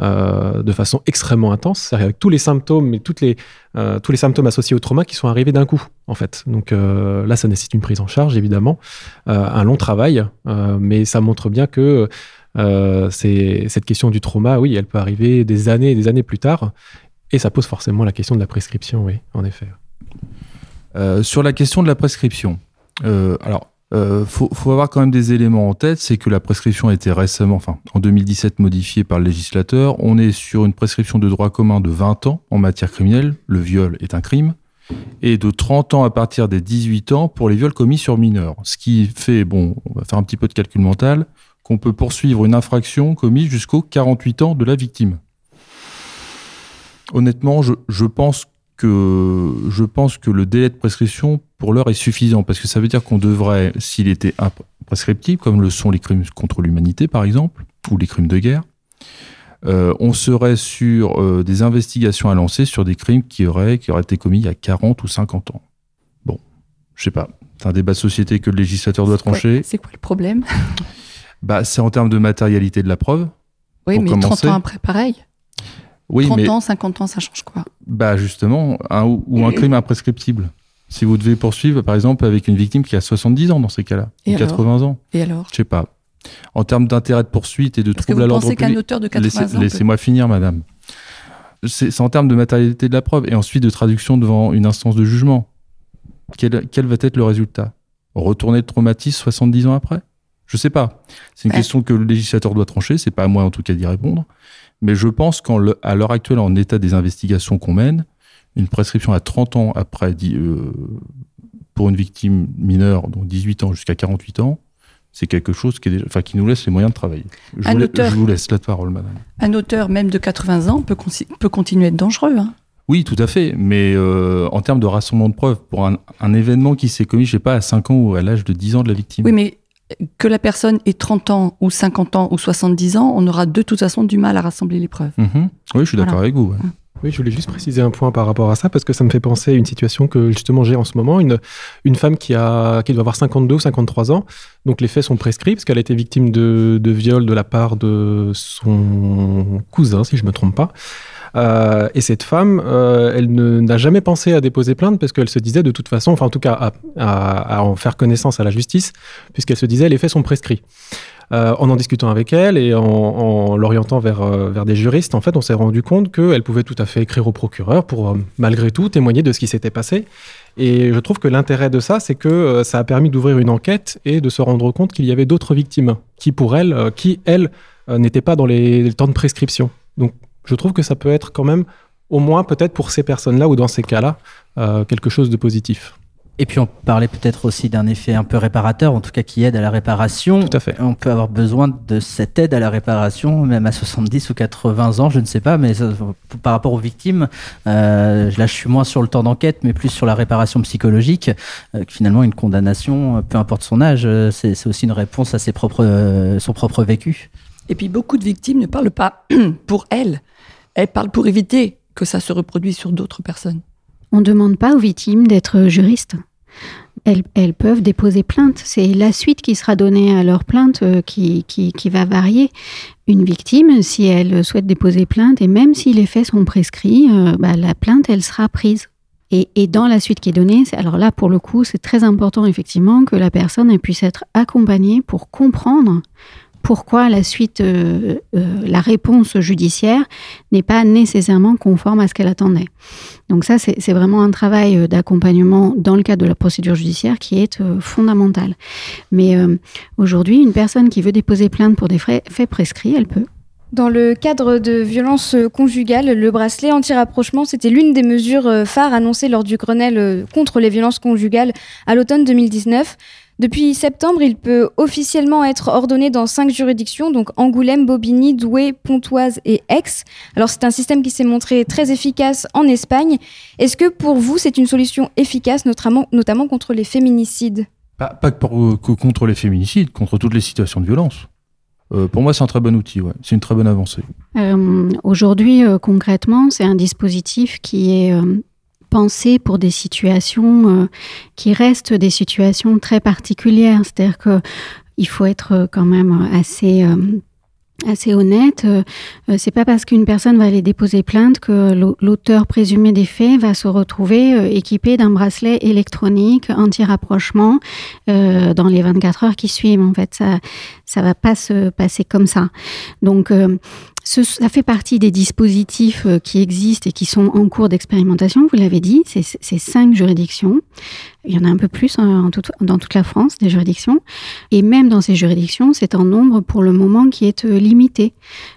Speaker 6: euh, de façon extrêmement intense, avec tous les symptômes et les, euh, tous les symptômes associés au trauma qui sont arrivés d'un coup, en fait. Donc euh, là, ça nécessite une prise en charge, évidemment, un long travail, mais ça montre bien que cette question du trauma, oui, elle peut arriver des années et des années plus tard, et ça pose forcément la question de la prescription, oui, en effet.
Speaker 5: Sur la question de la prescription, alors, euh, faut, avoir quand même des éléments en tête, c'est que la prescription a été récemment, enfin, en 2017 modifiée par le législateur. On est sur une prescription de droit commun de 20 ans en matière criminelle. Le viol est un crime. Et de 30 ans à partir des 18 ans pour les viols commis sur mineurs. Ce qui fait, bon, on va faire un petit peu de calcul mental, qu'on peut poursuivre une infraction commise jusqu'aux 48 ans de la victime. Honnêtement, je, je pense que je pense que le délai de prescription pour l'heure est suffisant parce que ça veut dire qu'on devrait, s'il était imprescriptible, comme le sont les crimes contre l'humanité par exemple, ou les crimes de guerre, euh, on serait sur euh, des investigations à lancer sur des crimes qui auraient, qui auraient été commis il y a 40 ou 50 ans. Bon, je sais pas. C'est un débat de société que le législateur doit trancher.
Speaker 9: C'est quoi le problème?
Speaker 5: Bah, c'est en termes de matérialité de la preuve.
Speaker 9: Oui, mais 30
Speaker 5: commencer.
Speaker 9: ans après, pareil.
Speaker 5: Oui,
Speaker 9: 30
Speaker 5: mais
Speaker 9: ans, 50 ans, ça change quoi?
Speaker 5: Bah justement, un, ou ou un crime imprescriptible. Si vous devez poursuivre, par exemple, avec une victime qui a 70 ans dans ces cas-là,
Speaker 9: Et
Speaker 5: ou 80 ans,
Speaker 9: Et alors?
Speaker 5: Je sais pas. En termes d'intérêt de poursuite et de
Speaker 9: Parce que
Speaker 5: trouble à
Speaker 9: vous
Speaker 5: l'ordre
Speaker 9: pensez qu'un
Speaker 5: public,
Speaker 9: auteur de 80
Speaker 5: laissez-
Speaker 9: ans. peut-
Speaker 5: laissez-moi finir, madame. C'est c'est en termes de matérialité de la preuve et ensuite de traduction devant une instance de jugement. Quel, quel va être le résultat? Retourner le traumatisme 70 ans après? Je sais pas. C'est une
Speaker 9: Ouais.
Speaker 5: question que le législateur doit trancher. C'est pas à moi en tout cas d'y répondre. Mais je pense qu'à l'heure actuelle, en état des investigations qu'on mène, une prescription à 30 ans après, euh, pour une victime mineure, donc 18 ans jusqu'à 48 ans, c'est quelque chose qui, est déjà- enfin, qui nous laisse les moyens de travailler. Je
Speaker 9: Un
Speaker 5: vous, la-
Speaker 9: auteur-
Speaker 5: je vous laisse la parole, madame.
Speaker 9: Un auteur, même de 80 ans, peut, continuer à être dangereux. hein.
Speaker 5: Oui, tout à fait. Mais euh, en termes de rassemblement de preuves, pour un, un événement qui s'est commis, je sais pas, à 5 ans ou à l'âge de 10 ans de la victime.
Speaker 9: Oui, mais que la personne ait 30 ans ou 50 ans ou 70 ans, on aura de toute façon du mal à rassembler les preuves.
Speaker 5: Mhm. Oui, je suis d'accord
Speaker 9: Voilà.
Speaker 5: avec vous. ouais.
Speaker 6: Oui, je voulais juste préciser un point par rapport à ça, parce que ça me fait penser à une situation que justement j'ai en ce moment, une, une femme qui, a, qui doit avoir 52 ou 53 ans, donc les faits sont prescrits, parce qu'elle a été victime de, de viol de la part de son cousin, si je ne me trompe pas. Euh, et cette femme, euh, elle n'a jamais pensé à déposer plainte parce qu'elle se disait de toute façon, enfin en tout cas à, en faire connaissance à la justice, puisqu'elle se disait les faits sont prescrits. Euh, en en discutant avec elle et en, en l'orientant vers, vers des juristes, en fait, on s'est rendu compte qu'elle pouvait tout à fait écrire au procureur pour, malgré tout, témoigner de ce qui s'était passé. Et je trouve que l'intérêt de ça, c'est que ça a permis d'ouvrir une enquête et de se rendre compte qu'il y avait d'autres victimes qui, pour elle, qui, elles, euh, n'étaient pas dans les temps de prescription. Donc, je trouve que ça peut être quand même, au moins peut-être pour ces personnes-là ou dans ces cas-là, euh, quelque chose de positif.
Speaker 1: Et puis on parlait peut-être aussi d'un effet un peu réparateur, en tout cas qui aide à la réparation.
Speaker 6: Tout à fait.
Speaker 1: On peut avoir besoin de cette aide à la réparation, même à 70 ou 80 ans, je ne sais pas, mais ça, par rapport aux victimes, euh, là je suis moins sur le temps d'enquête, mais plus sur la réparation psychologique. euh, que finalement, une condamnation, euh, peu importe son âge, c'est c'est aussi une réponse à ses propres, euh, son propre vécu.
Speaker 9: Et puis beaucoup de victimes ne parlent pas pour elles. Elles parlent pour éviter que ça se reproduise sur d'autres personnes.
Speaker 8: On ne demande pas aux victimes d'être juristes. elles, peuvent déposer plainte. C'est la suite qui sera donnée à leur plainte euh, qui, qui, va varier. Une victime, si elle souhaite déposer plainte, et même si les faits sont prescrits, euh, bah, la plainte, elle sera prise. Et, et, dans la suite qui est donnée, alors là, pour le coup, c'est très important, effectivement, que la personne puisse être accompagnée pour comprendre pourquoi la suite, euh, euh, la réponse judiciaire n'est pas nécessairement conforme à ce qu'elle attendait. Donc ça, c'est vraiment un travail euh, d'accompagnement dans le cadre de la procédure judiciaire qui est fondamental. Mais aujourd'hui, une personne qui veut déposer plainte pour des faits prescrits, elle peut.
Speaker 2: Dans le cadre de violences conjugales, le bracelet anti-rapprochement, c'était l'une des mesures phares annoncées lors du Grenelle contre les violences conjugales à l'automne 2019. Depuis septembre, il peut officiellement être ordonné dans cinq juridictions, donc Angoulême, Bobigny, Douai, Pontoise et Aix. Alors c'est un système qui s'est montré très efficace en Espagne. Est-ce que pour vous, c'est une solution efficace, notamment, notamment contre les féminicides?
Speaker 5: Pas, pas que, contre les féminicides, contre toutes les situations de violence. Euh, pour moi, c'est un très bon outil, ouais. c'est une très bonne avancée.
Speaker 8: Euh, aujourd'hui, euh, concrètement, c'est un dispositif qui est penser pour des situations euh, qui restent des situations très particulières. C'est-à-dire que il faut être quand même assez euh, assez honnête. Euh, c'est pas parce qu'une personne va aller déposer plainte que l'auteur présumé des faits va se retrouver équipé d'un bracelet électronique anti-rapprochement dans les 24 heures qui suivent. En fait, ça ça va pas se passer comme ça. Donc ça fait partie des dispositifs euh, qui existent et qui sont en cours d'expérimentation, vous l'avez dit, c'est cinq juridictions. Il y en a un peu plus hein, dans toute la France, des juridictions. Et même dans ces juridictions, c'est un nombre pour le moment qui est euh, limité.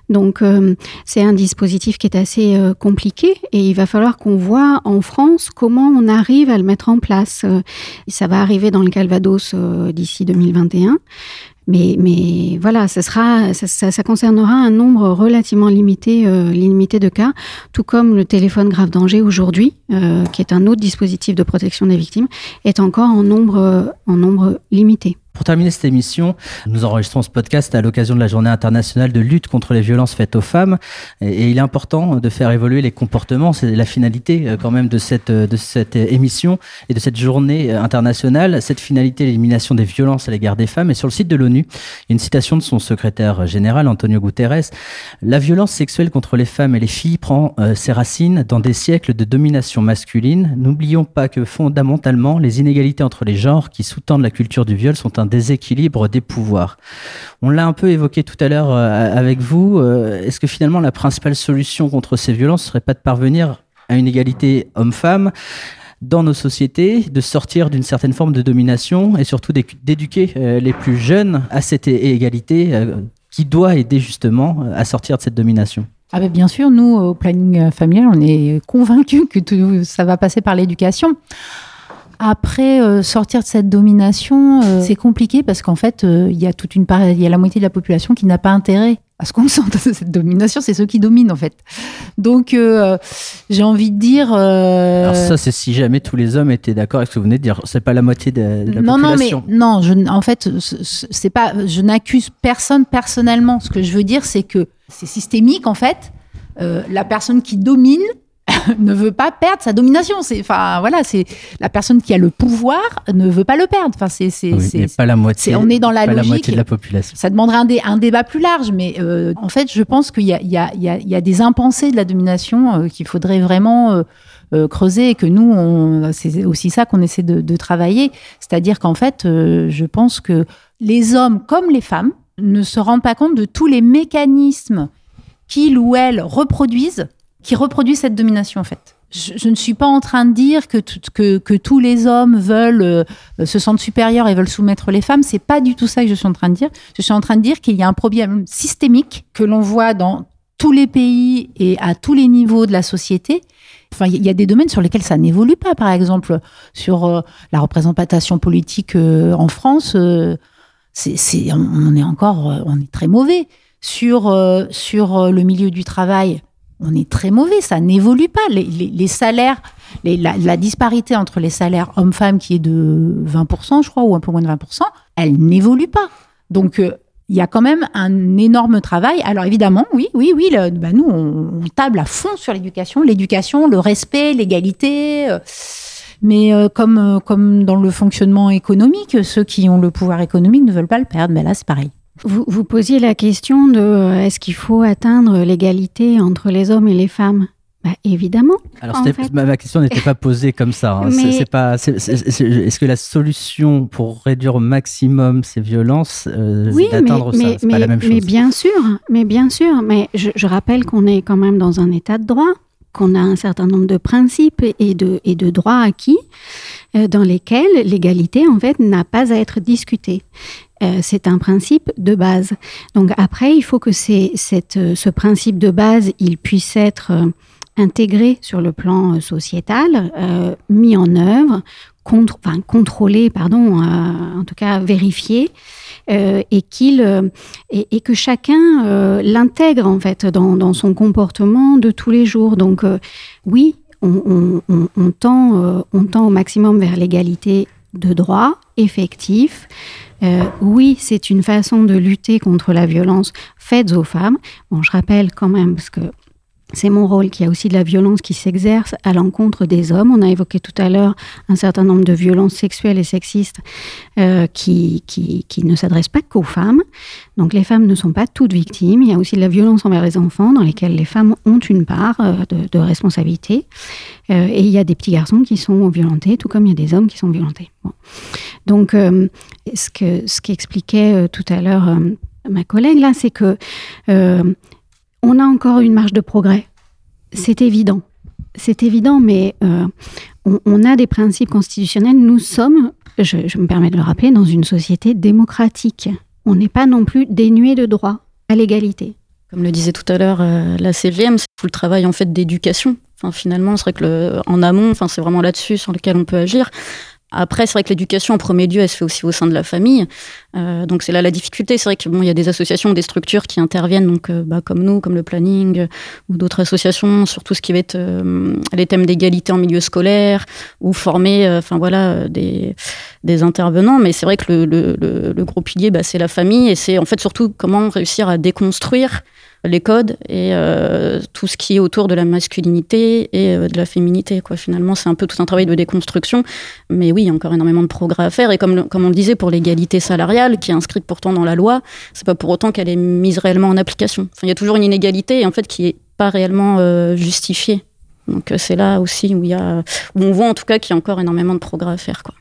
Speaker 8: Donc euh, c'est un dispositif qui est assez compliqué et il va falloir qu'on voit en France comment on arrive à le mettre en place. ça va arriver dans le Calvados d'ici 2021. Mais, mais voilà, ça, sera, ça, ça, concernera un nombre relativement limité, euh, limité de cas, tout comme le téléphone grave danger aujourd'hui, euh, qui est un autre dispositif de protection des victimes, est encore en nombre, en nombre limité.
Speaker 1: Pour terminer cette émission, nous enregistrons ce podcast à l'occasion de la journée internationale de lutte contre les violences faites aux femmes. Et, il est important de faire évoluer les comportements. C'est la finalité euh, quand même de cette, euh, de cette émission et de cette journée euh, internationale. Cette finalité, l'élimination des violences à l'égard des femmes. Et sur le site de l'ONU, une citation de son secrétaire général, Antonio Guterres. La violence sexuelle contre les femmes et les filles prend ses racines dans des siècles de domination masculine. N'oublions pas que fondamentalement, les inégalités entre les genres qui sous-tendent la culture du viol sont un déséquilibre des pouvoirs. On l'a un peu évoqué tout à l'heure euh, avec vous. Euh, est-ce que finalement la principale solution contre ces violences serait pas de parvenir à une égalité homme-femme dans nos sociétés, de sortir d'une certaine forme de domination et surtout d'éduquer euh, les plus jeunes à cette égalité qui doit aider justement à sortir de cette domination?
Speaker 3: Ah ben bien sûr, nous, au planning familial, on est convaincus que tout, ça va passer par l'éducation. Après, euh, sortir de cette domination, euh, c'est compliqué parce qu'en fait, euh, il y a toute une part, il y a la moitié de la population qui n'a pas intérêt à ce qu'on sente de cette domination. C'est ceux qui dominent en fait. Donc, j'ai envie de dire.
Speaker 1: Alors ça, c'est si jamais tous les hommes étaient d'accord avec ce que vous venez de dire. C'est pas la moitié de, la
Speaker 3: non,
Speaker 1: population.
Speaker 3: Non, mais non. Je, en fait, c'est pas. Je n'accuse personne personnellement. Ce que je veux dire, c'est que c'est systémique en fait. la personne qui domine ne veut pas perdre sa domination. C'est, enfin, voilà, c'est la personne qui a le pouvoir ne veut pas le perdre. Enfin, c'est, c'est,
Speaker 1: pas la moitié.
Speaker 3: on est dans la logique.
Speaker 1: de la population.
Speaker 3: Ça demanderait un, un débat plus large, mais euh, en fait, je pense qu'il y a, il y, a, il y a, des impensés de la domination euh, qu'il faudrait vraiment euh, creuser et que nous, c'est aussi ça qu'on essaie de, de travailler. C'est-à-dire qu'en fait, je pense que les hommes comme les femmes ne se rendent pas compte de tous les mécanismes qu'ils ou elles reproduisent qui reproduit cette domination en fait. Je, ne suis pas en train de dire que, que, tous les hommes veulent euh, se sentent supérieurs et veulent soumettre les femmes. C'est pas du tout ça que je suis en train de dire. Je suis en train de dire qu'il y a un problème systémique que l'on voit dans tous les pays et à tous les niveaux de la société. Enfin, il y a des domaines sur lesquels ça n'évolue pas. Par exemple, sur euh, la représentation politique euh, en France, on est encore, on est très mauvais. Sur, sur le milieu du travail, on est très mauvais, ça n'évolue pas. Les, salaires, la, disparité entre les salaires hommes-femmes qui est de 20%, je crois, ou un peu moins de 20%, elle n'évolue pas. Donc, euh, il y a quand même un énorme travail. Alors évidemment, oui, oui, oui, bah, nous, on, table à fond sur l'éducation, l'éducation, le respect, l'égalité. Euh, Mais comme, comme dans le fonctionnement économique, ceux qui ont le pouvoir économique ne veulent pas le perdre. Mais là, c'est pareil.
Speaker 8: Vous, vous, posiez la question de est-ce qu'il faut atteindre l'égalité entre les hommes et les femmes? Bah, évidemment.
Speaker 1: Alors, ma question n'était pas posée comme ça. Hein. C'est pas. Est-ce que la solution pour réduire au maximum ces violences, euh,
Speaker 8: oui,
Speaker 1: c'est d'atteindre ça?
Speaker 8: mais, pas la même chose. Mais bien sûr, mais bien sûr. Mais je, rappelle qu'on est quand même dans un état de droit, qu'on a un certain nombre de principes et de, et de droits acquis euh, dans lesquels l'égalité, en fait, n'a pas à être discutée. Euh, c'est un principe de base. Donc après, il faut que cette, ce principe de base, il puisse être intégré sur le plan euh, sociétal, euh, mis en œuvre, contrôlé, pardon, euh, en tout cas vérifié, et, et, que chacun l'intègre en fait dans, son comportement de tous les jours. Donc oui, on, tend, on tend au maximum vers l'égalité de droit effectif. Oui, c'est une façon de lutter contre la violence faite aux femmes. Bon, je rappelle quand même, parce que c'est mon rôle, qu'il y a aussi de la violence qui s'exerce à l'encontre des hommes. On a évoqué tout à l'heure un certain nombre de violences sexuelles et sexistes euh, qui, qui, ne s'adressent pas qu'aux femmes. Donc les femmes ne sont pas toutes victimes. Il y a aussi de la violence envers les enfants dans lesquelles les femmes ont une part euh, de, responsabilité. Euh, et il y a des petits garçons qui sont violentés, tout comme il y a des hommes qui sont violentés. Donc ce que ce qu'expliquait tout à l'heure ma collègue là, c'est que on a encore une marge de progrès. C'est évident. C'est évident, mais euh, on, a des principes constitutionnels. Nous sommes, je, me permets de le rappeler, dans une société démocratique. On n'est pas non plus dénué de droit à l'égalité.
Speaker 4: Comme le disait tout à l'heure euh, la CGM, c'est tout le travail en fait d'éducation. Enfin, finalement, c'est vrai que en amont, enfin, c'est vraiment là-dessus sur lequel on peut agir. Après, c'est vrai que l'éducation en premier lieu, elle se fait aussi au sein de la famille. Euh, donc c'est là la difficulté. C'est vrai qu'il y a des associations, des structures qui interviennent, donc euh, bah, comme nous, comme le planning, euh, ou d'autres associations sur tout ce qui va être les thèmes d'égalité en milieu scolaire, ou former, enfin voilà, des, intervenants. Mais c'est vrai que le, gros pilier, bah, c'est la famille, et c'est en fait surtout comment réussir à déconstruire les codes et euh, tout ce qui est autour de la masculinité et euh, de la féminité. Quoi. Finalement, c'est un peu tout un travail de déconstruction. Mais oui, il y a encore énormément de progrès à faire. Et comme, comme on le disait, pour l'égalité salariale, qui est inscrite pourtant dans la loi, c'est pas pour autant qu'elle est mise réellement en application. Il y a toujours une inégalité en fait qui est pas réellement euh, justifiée. Donc c'est là aussi où, il y a, où on voit en tout cas qu'il y a encore énormément de progrès à faire. Quoi.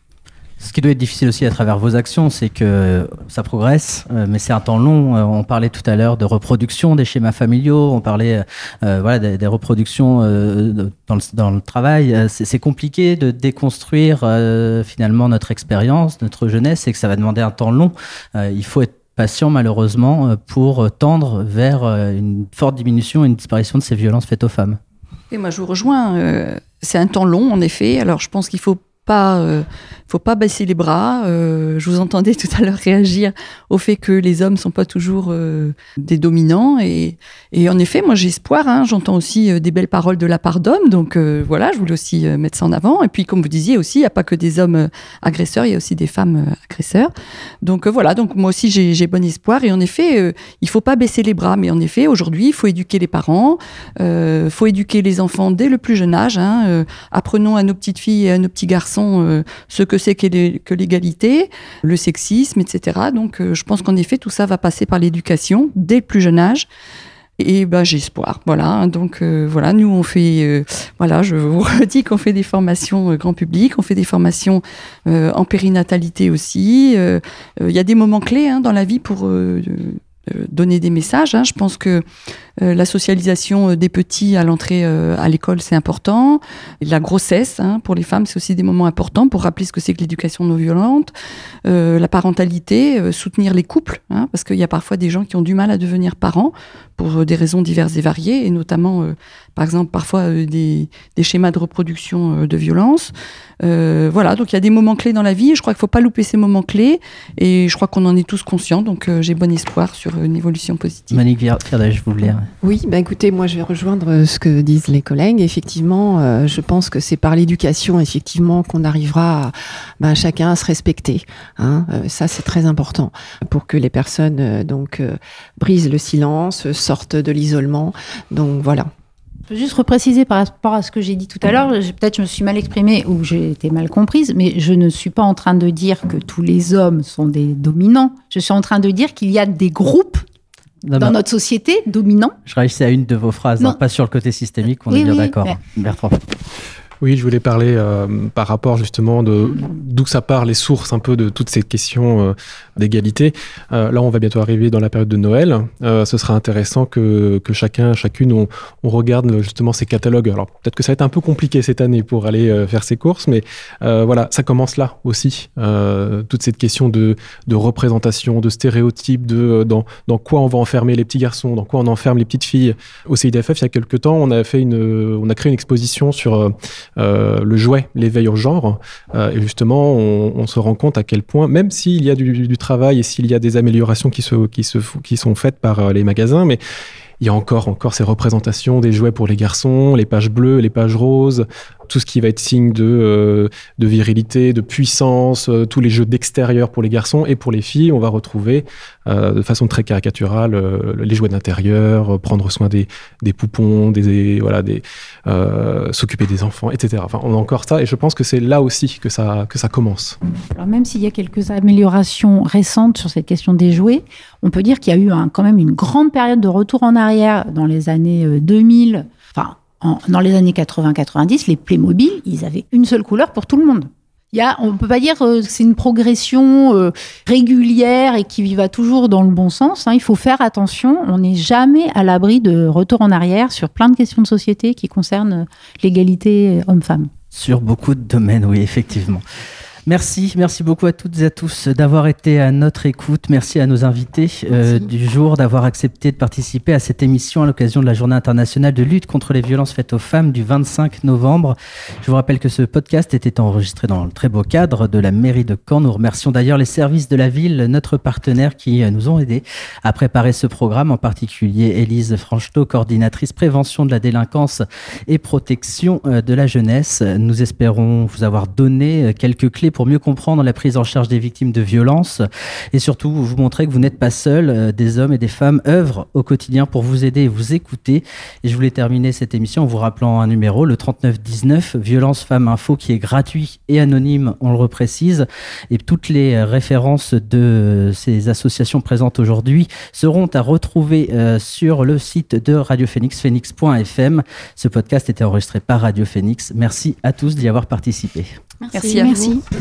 Speaker 1: Ce qui doit être difficile aussi à travers vos actions, c'est que ça progresse, euh, mais c'est un temps long. Euh, on parlait tout à l'heure de reproduction des schémas familiaux, on parlait euh, voilà, des, reproductions dans, le, travail. C'est compliqué de déconstruire finalement notre expérience, notre jeunesse, et que ça va demander un temps long. il faut être patient malheureusement pour tendre vers une forte diminution et une disparition de ces violences faites aux femmes.
Speaker 9: Et moi je vous rejoins, c'est un temps long en effet. Alors je pense qu'il faut pas, faut pas baisser les bras. Euh, je vous entendais tout à l'heure réagir au fait que les hommes sont pas toujours euh, des dominants et, et, en effet, moi j'ai espoir. Hein, J'entends aussi euh, des belles paroles de la part d'hommes, donc voilà, je voulais aussi mettre ça en avant. Et puis comme vous disiez aussi, il n'y a pas que des hommes agresseurs, il y a aussi des femmes agresseurs. Donc voilà, donc moi aussi j'ai bon espoir et en effet, il faut pas baisser les bras. Mais en effet, aujourd'hui, il faut éduquer les parents, il faut éduquer les enfants dès le plus jeune âge. Hein, apprenons à nos petites filles et à nos petits garçons ce que que l'égalité, le sexisme, etc. Donc euh, je pense qu'en effet, tout ça va passer par l'éducation dès le plus jeune âge. Et ben j'ai espoir, voilà. Donc euh, voilà, nous on fait, voilà, je vous redis qu'on fait des formations grand public, on fait des formations en périnatalité aussi. Il y a des moments clés hein, dans la vie pour donner des messages. Hein. Je pense que euh, la socialisation euh, des petits à l'entrée euh, à l'école, c'est important. la grossesse, hein, pour les femmes, c'est aussi des moments importants pour rappeler ce que c'est que l'éducation non violente. la parentalité, soutenir les couples, hein, parce qu'il y a parfois des gens qui ont du mal à devenir parents pour des raisons diverses et variées, et notamment, par exemple, parfois des, schémas de reproduction de violence. voilà, donc il y a des moments clés dans la vie, je crois qu'il ne faut pas louper ces moments clés, et je crois qu'on en est tous conscients, donc j'ai bon espoir sur une évolution positive.
Speaker 1: Monique je vous voulais
Speaker 7: oui, bah écoutez, moi je vais rejoindre euh, ce que disent les collègues. Effectivement, euh, je pense que c'est par l'éducation, effectivement, qu'on arrivera à, bah, chacun à se respecter. Hein. Euh, ça, c'est très important pour que les personnes donc brisent le silence, sortent de l'isolement. Donc voilà.
Speaker 3: Je peux juste repréciser par rapport à ce que j'ai dit tout à l'heure. Peut-être je me suis mal exprimée ou j'ai été mal comprise, mais je ne suis pas en train de dire que tous les hommes sont des dominants. Je suis en train de dire qu'il y a des groupes dans notre société dominants.
Speaker 1: Je réagissais à une de vos phrases, hein, pas sur le côté systémique, on est bien d'accord. Bertrand.
Speaker 6: Oui, je voulais parler euh, par rapport justement de d'où ça part, les sources un peu de toutes ces questions euh, d'égalité. Euh, là, on va bientôt arriver dans la période de Noël. ce sera intéressant que, que chacun, chacune, on, on, regarde justement ces catalogues. Alors peut-être que ça va être un peu compliqué cette année pour aller faire ses courses, mais voilà, ça commence là aussi. toute cette question de, de représentation, de stéréotypes, de dans, dans quoi on va enfermer les petits garçons, dans quoi on enferme les petites filles. Au CIDFF, il y a quelques temps, on a fait une, on a créé une exposition sur euh, le jouet, l'éveil au genre. Euh, et justement, on, se rend compte à quel point, même s'il y a du, travail et s'il y a des améliorations qui, se, qui, se, qui sont faites par euh, les magasins, mais il y a encore, encore ces représentations des jouets pour les garçons, les pages bleues, les pages roses, tout ce qui va être signe de, euh, de virilité, de puissance, euh, tous les jeux d'extérieur pour les garçons et pour les filles, on va retrouver euh, de façon très caricaturale les jouets d'intérieur, prendre soin des, des poupons, des, voilà, des, s'occuper des enfants, etc. Enfin, on a encore ça et je pense que c'est là aussi que ça, que ça commence.
Speaker 3: Alors même s'il y a quelques améliorations récentes sur cette question des jouets, on peut dire qu'il y a eu quand même une grande période de retour en arrière dans les années 2000. Enfin, dans les années 80-90, les Playmobil, ils avaient une seule couleur pour tout le monde. Y a, on ne peut pas dire que c'est une progression euh, régulière et qui va toujours dans le bon sens. Hein. Il faut faire attention. On n'est jamais à l'abri de retour en arrière sur plein de questions de société qui concernent l'égalité homme-femme.
Speaker 1: Sur beaucoup de domaines, oui, effectivement. Merci, merci beaucoup à toutes et à tous d'avoir été à notre écoute. Merci à nos invités euh, du jour d'avoir accepté de participer à cette émission à l'occasion de la Journée internationale de lutte contre les violences faites aux femmes du 25 novembre. Je vous rappelle que ce podcast était enregistré dans le très beau cadre de la mairie de Caen. Nous remercions d'ailleurs les services de la ville, notre partenaire, qui euh, nous ont aidés à préparer ce programme, en particulier Élise Franchetot, coordinatrice prévention de la délinquance et protection euh, de la jeunesse. Nous espérons vous avoir donné quelques clés pour mieux comprendre la prise en charge des victimes de violences et surtout vous montrer que vous n'êtes pas seul. Euh, des hommes et des femmes œuvrent au quotidien pour vous aider et vous écouter. Et je voulais terminer cette émission en vous rappelant un numéro, le 3919, Violence Femmes Info, qui est gratuit et anonyme, on le reprécise. Et toutes les références de ces associations présentes aujourd'hui seront à retrouver euh, sur le site de Radio Phoenix, phoenix.fm. Ce podcast était enregistré par Radio Phoenix. Merci à tous d'y avoir participé.
Speaker 9: Merci, à vous.